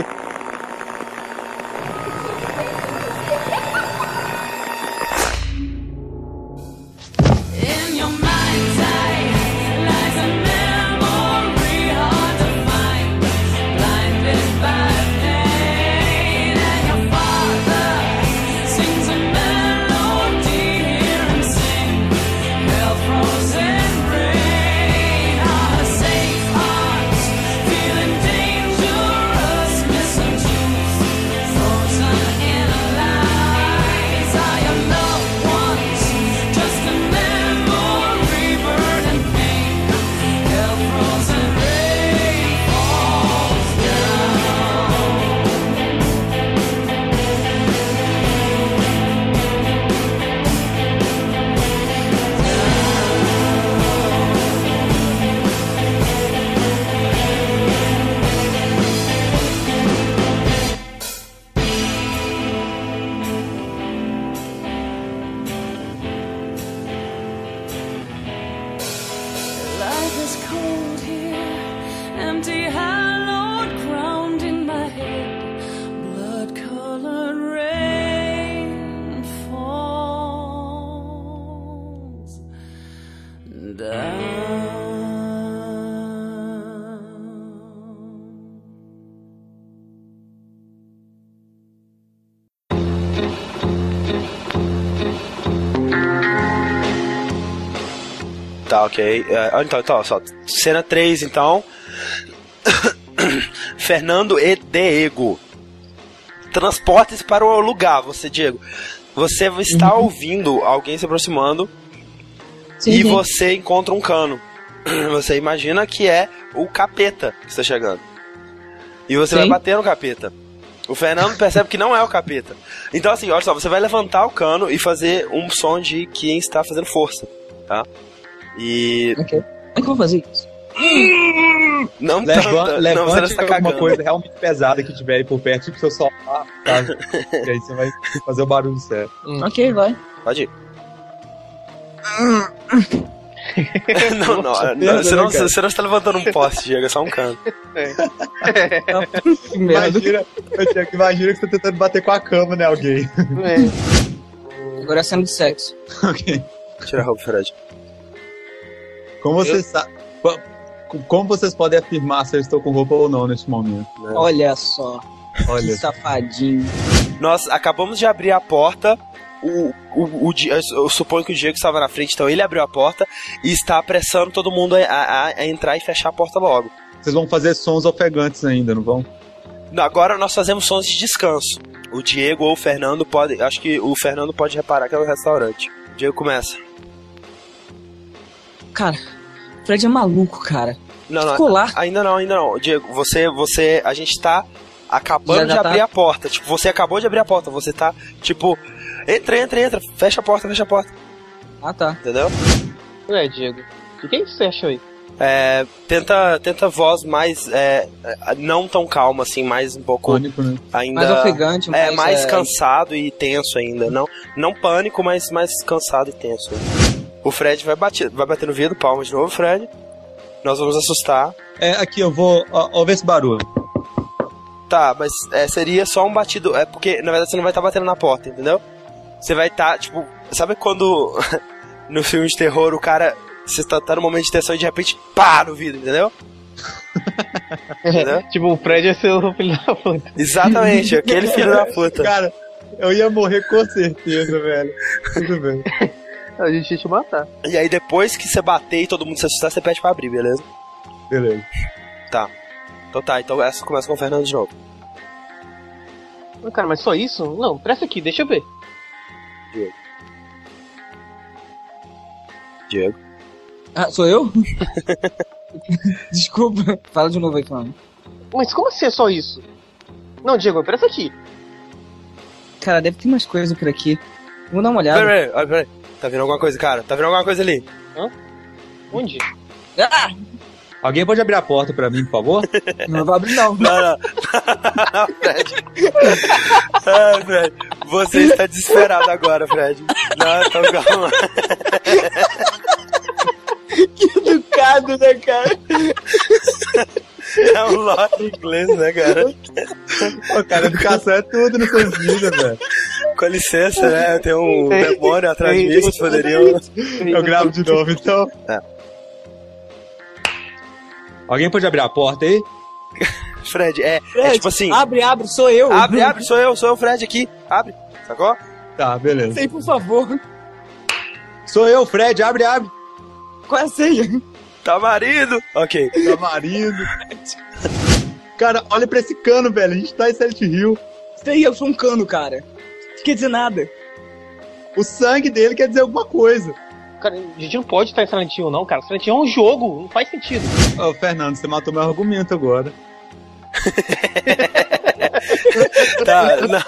Ok. É, então, então, só. Cena 3, então. [coughs] Fernando e Diego. Transportes para o lugar, você, Diego. Você está ouvindo alguém se aproximando Sim, e sim. você encontra um cano. [coughs] Você imagina que é o capeta que está chegando. E você Sim. vai bater no capeta. O Fernando percebe que não é o capeta. Então, assim, olha só, você vai levantar o cano e fazer um som de quem está fazendo força, tá? E. Ok. Como é que eu vou fazer isso? Não Leva, não, você levante está alguma cagando. coisa realmente pesada que tiver aí por perto, tipo seu sofá, sabe? e aí você vai fazer o barulho certo. Ok, vai. Pode ir. [laughs] não, não, não, merda, você, não né, você não está levantando um poste, Diego, é só um cano. [laughs] Imagina, eu tinha que imagina que você tá tentando bater com a cama, né, alguém. Agora é cena de sexo. [laughs] ok. Tira a roupa, Fred. Como vocês sa- co- Como vocês podem afirmar se eu estou com roupa ou não neste momento? Olha só. Olha. Que safadinho. Nós acabamos de abrir a porta. O, o, o, eu suponho que o Diego estava na frente, então ele abriu a porta e está apressando todo mundo a, a- a entrar e fechar a porta logo. Vocês vão fazer sons ofegantes ainda, não vão? Agora nós fazemos sons de descanso. O Diego ou o Fernando pode. Acho que o Fernando pode reparar que é o restaurante. O Diego começa. Cara, Fred é maluco, cara. Não, não. Ficou lá. Ainda não, ainda não. Diego, você. você a gente tá acabando Já- de já tá? abrir a porta. Tipo, você acabou de abrir a porta. Você tá, tipo. Entra, entra, entra. Fecha a porta, fecha a porta. Ah, tá. Entendeu? Ué, Diego, o que, que é você achou aí? É, tenta, tenta voz mais. é, é, não tão calma, assim, mais um pouco. Pânico, né? Ainda. Mais ofegante, É, mais, mais é, cansado e tenso ainda. Não, não pânico, mas mais cansado e tenso. O Fred vai bater, vai bater no vidro, palma de novo, Fred. Nós vamos assustar. É, aqui, eu vou. Ó, ó, ver esse barulho. Tá, mas é, seria só um batido. É porque, na verdade, você não vai estar batendo na porta, entendeu? Você vai estar, tipo. Sabe quando [laughs] no filme de terror o cara. Você tá, tá no momento de tensão e de repente pá no vidro, entendeu? [laughs] Entendeu? tipo, o Fred é seu [laughs] filho da puta. Exatamente, aquele filho da puta. Cara, eu ia morrer com certeza, velho. Tudo bem. A gente ia te matar. E aí depois que você bater e todo mundo se assustar, você pede pra abrir, beleza? Beleza. Tá. Então tá, então essa começa com o Fernando de novo. Não, Cara, mas só isso? Não, presta aqui, deixa eu ver. Diego. Diego. Ah, sou eu? [laughs] Desculpa. Fala de novo aí, falando. Mas como assim é só isso? Não, Diego, presta aqui. Cara, deve ter mais coisa por aqui. Vou dar uma olhada. Pera aí, olha, pera aí. Tá vendo alguma coisa, cara? Tá vendo alguma coisa ali? Onde? Ah! Alguém pode abrir a porta pra mim, por favor? [laughs] Não vai abrir, não. Não, não. [laughs] Fred. Ai, Fred. Você está desesperado agora, Fred. Não, então calma. que educado, né, cara? É um lore inglês, né, cara? Pô, cara, educação é tudo nessas vidas, velho. Com licença, né? Tem um demônio atrás de mim, vocês poderiam. Eu gravo de novo, então. É. Alguém pode abrir a porta aí? [laughs] Fred, é, é Fred, tipo assim. Abre, abre, sou eu. Abre, abre, sou eu, sou eu, Fred aqui. Abre, sacou? Tá, beleza. Sei, por favor. Sou eu, Fred, abre, abre. Qual é a senha? Tá marido. Ok. Tá marido. [laughs] Cara, olha pra esse cano, velho. A gente tá em Silent Hill. Sei, eu sou um cano, cara. Não quer dizer nada. O sangue dele quer dizer alguma coisa. Cara, a gente não pode estar em Silent Hill, não, cara. Silent Hill é um jogo, não faz sentido. Ô, Fernando, você matou meu argumento agora. [laughs] Tá, não.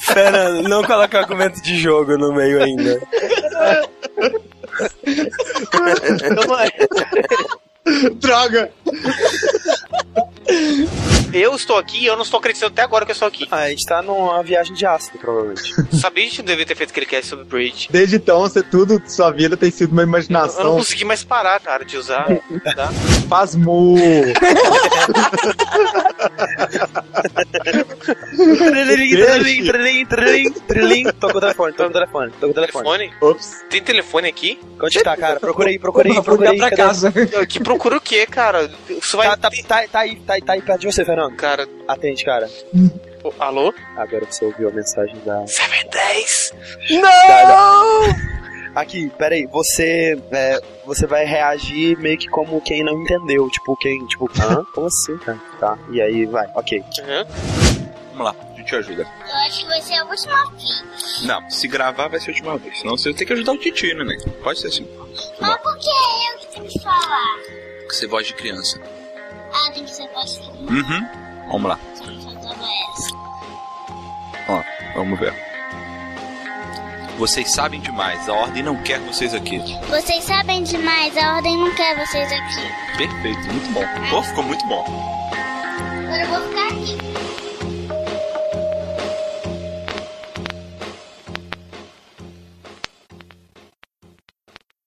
Fernando, não coloca argumento de jogo no meio ainda. Droga! Eu estou aqui e eu não estou acreditando até agora que eu estou aqui. Ah, a gente tá numa viagem de ácido, provavelmente. [laughs] Sabia que a gente não devia ter feito aquele cast sobre Braid. Desde então, você, tudo sua vida tem sido uma Eu não imaginação. consegui mais parar, cara, de usar. tá? Pasmo! Trilim, trilim, trilim, trilim, trilim. Tô com o telefone, tô com o telefone, com o telefone. Telefone? Ops. Tem telefone aqui? Onde tá, cara? Procurei, procurei, Vou procurei. procurar pra casa. Que procura o quê, cara? Isso vai. Tá, tá, tá, tá aí, tá, aí- tá aí perto de você, Fernando. Cara, Atende, cara. ô, alô? Agora você ouviu a mensagem da. 710! Aqui, peraí, você. É, você vai reagir meio que como quem não entendeu. Tipo, quem. Tipo, hã? Como assim, cara? Tá, e aí vai, ok. Uhum. Vamos lá, a gente ajuda. Eu acho que vai ser a última vez. Não, se gravar vai ser a última vez. Senão você tem que ajudar o Titi, né? Pode ser assim. Mas por que é eu que tenho que falar? Que você voz de criança. Ah, tem que ser. Uhum. Vamos lá. Faltava essa. Ó, vamos ver. Vocês sabem demais, a ordem não quer vocês aqui. Vocês sabem demais, a ordem não quer vocês aqui. Perfeito, muito bom. Pô, ficou muito bom. Agora eu vou ficar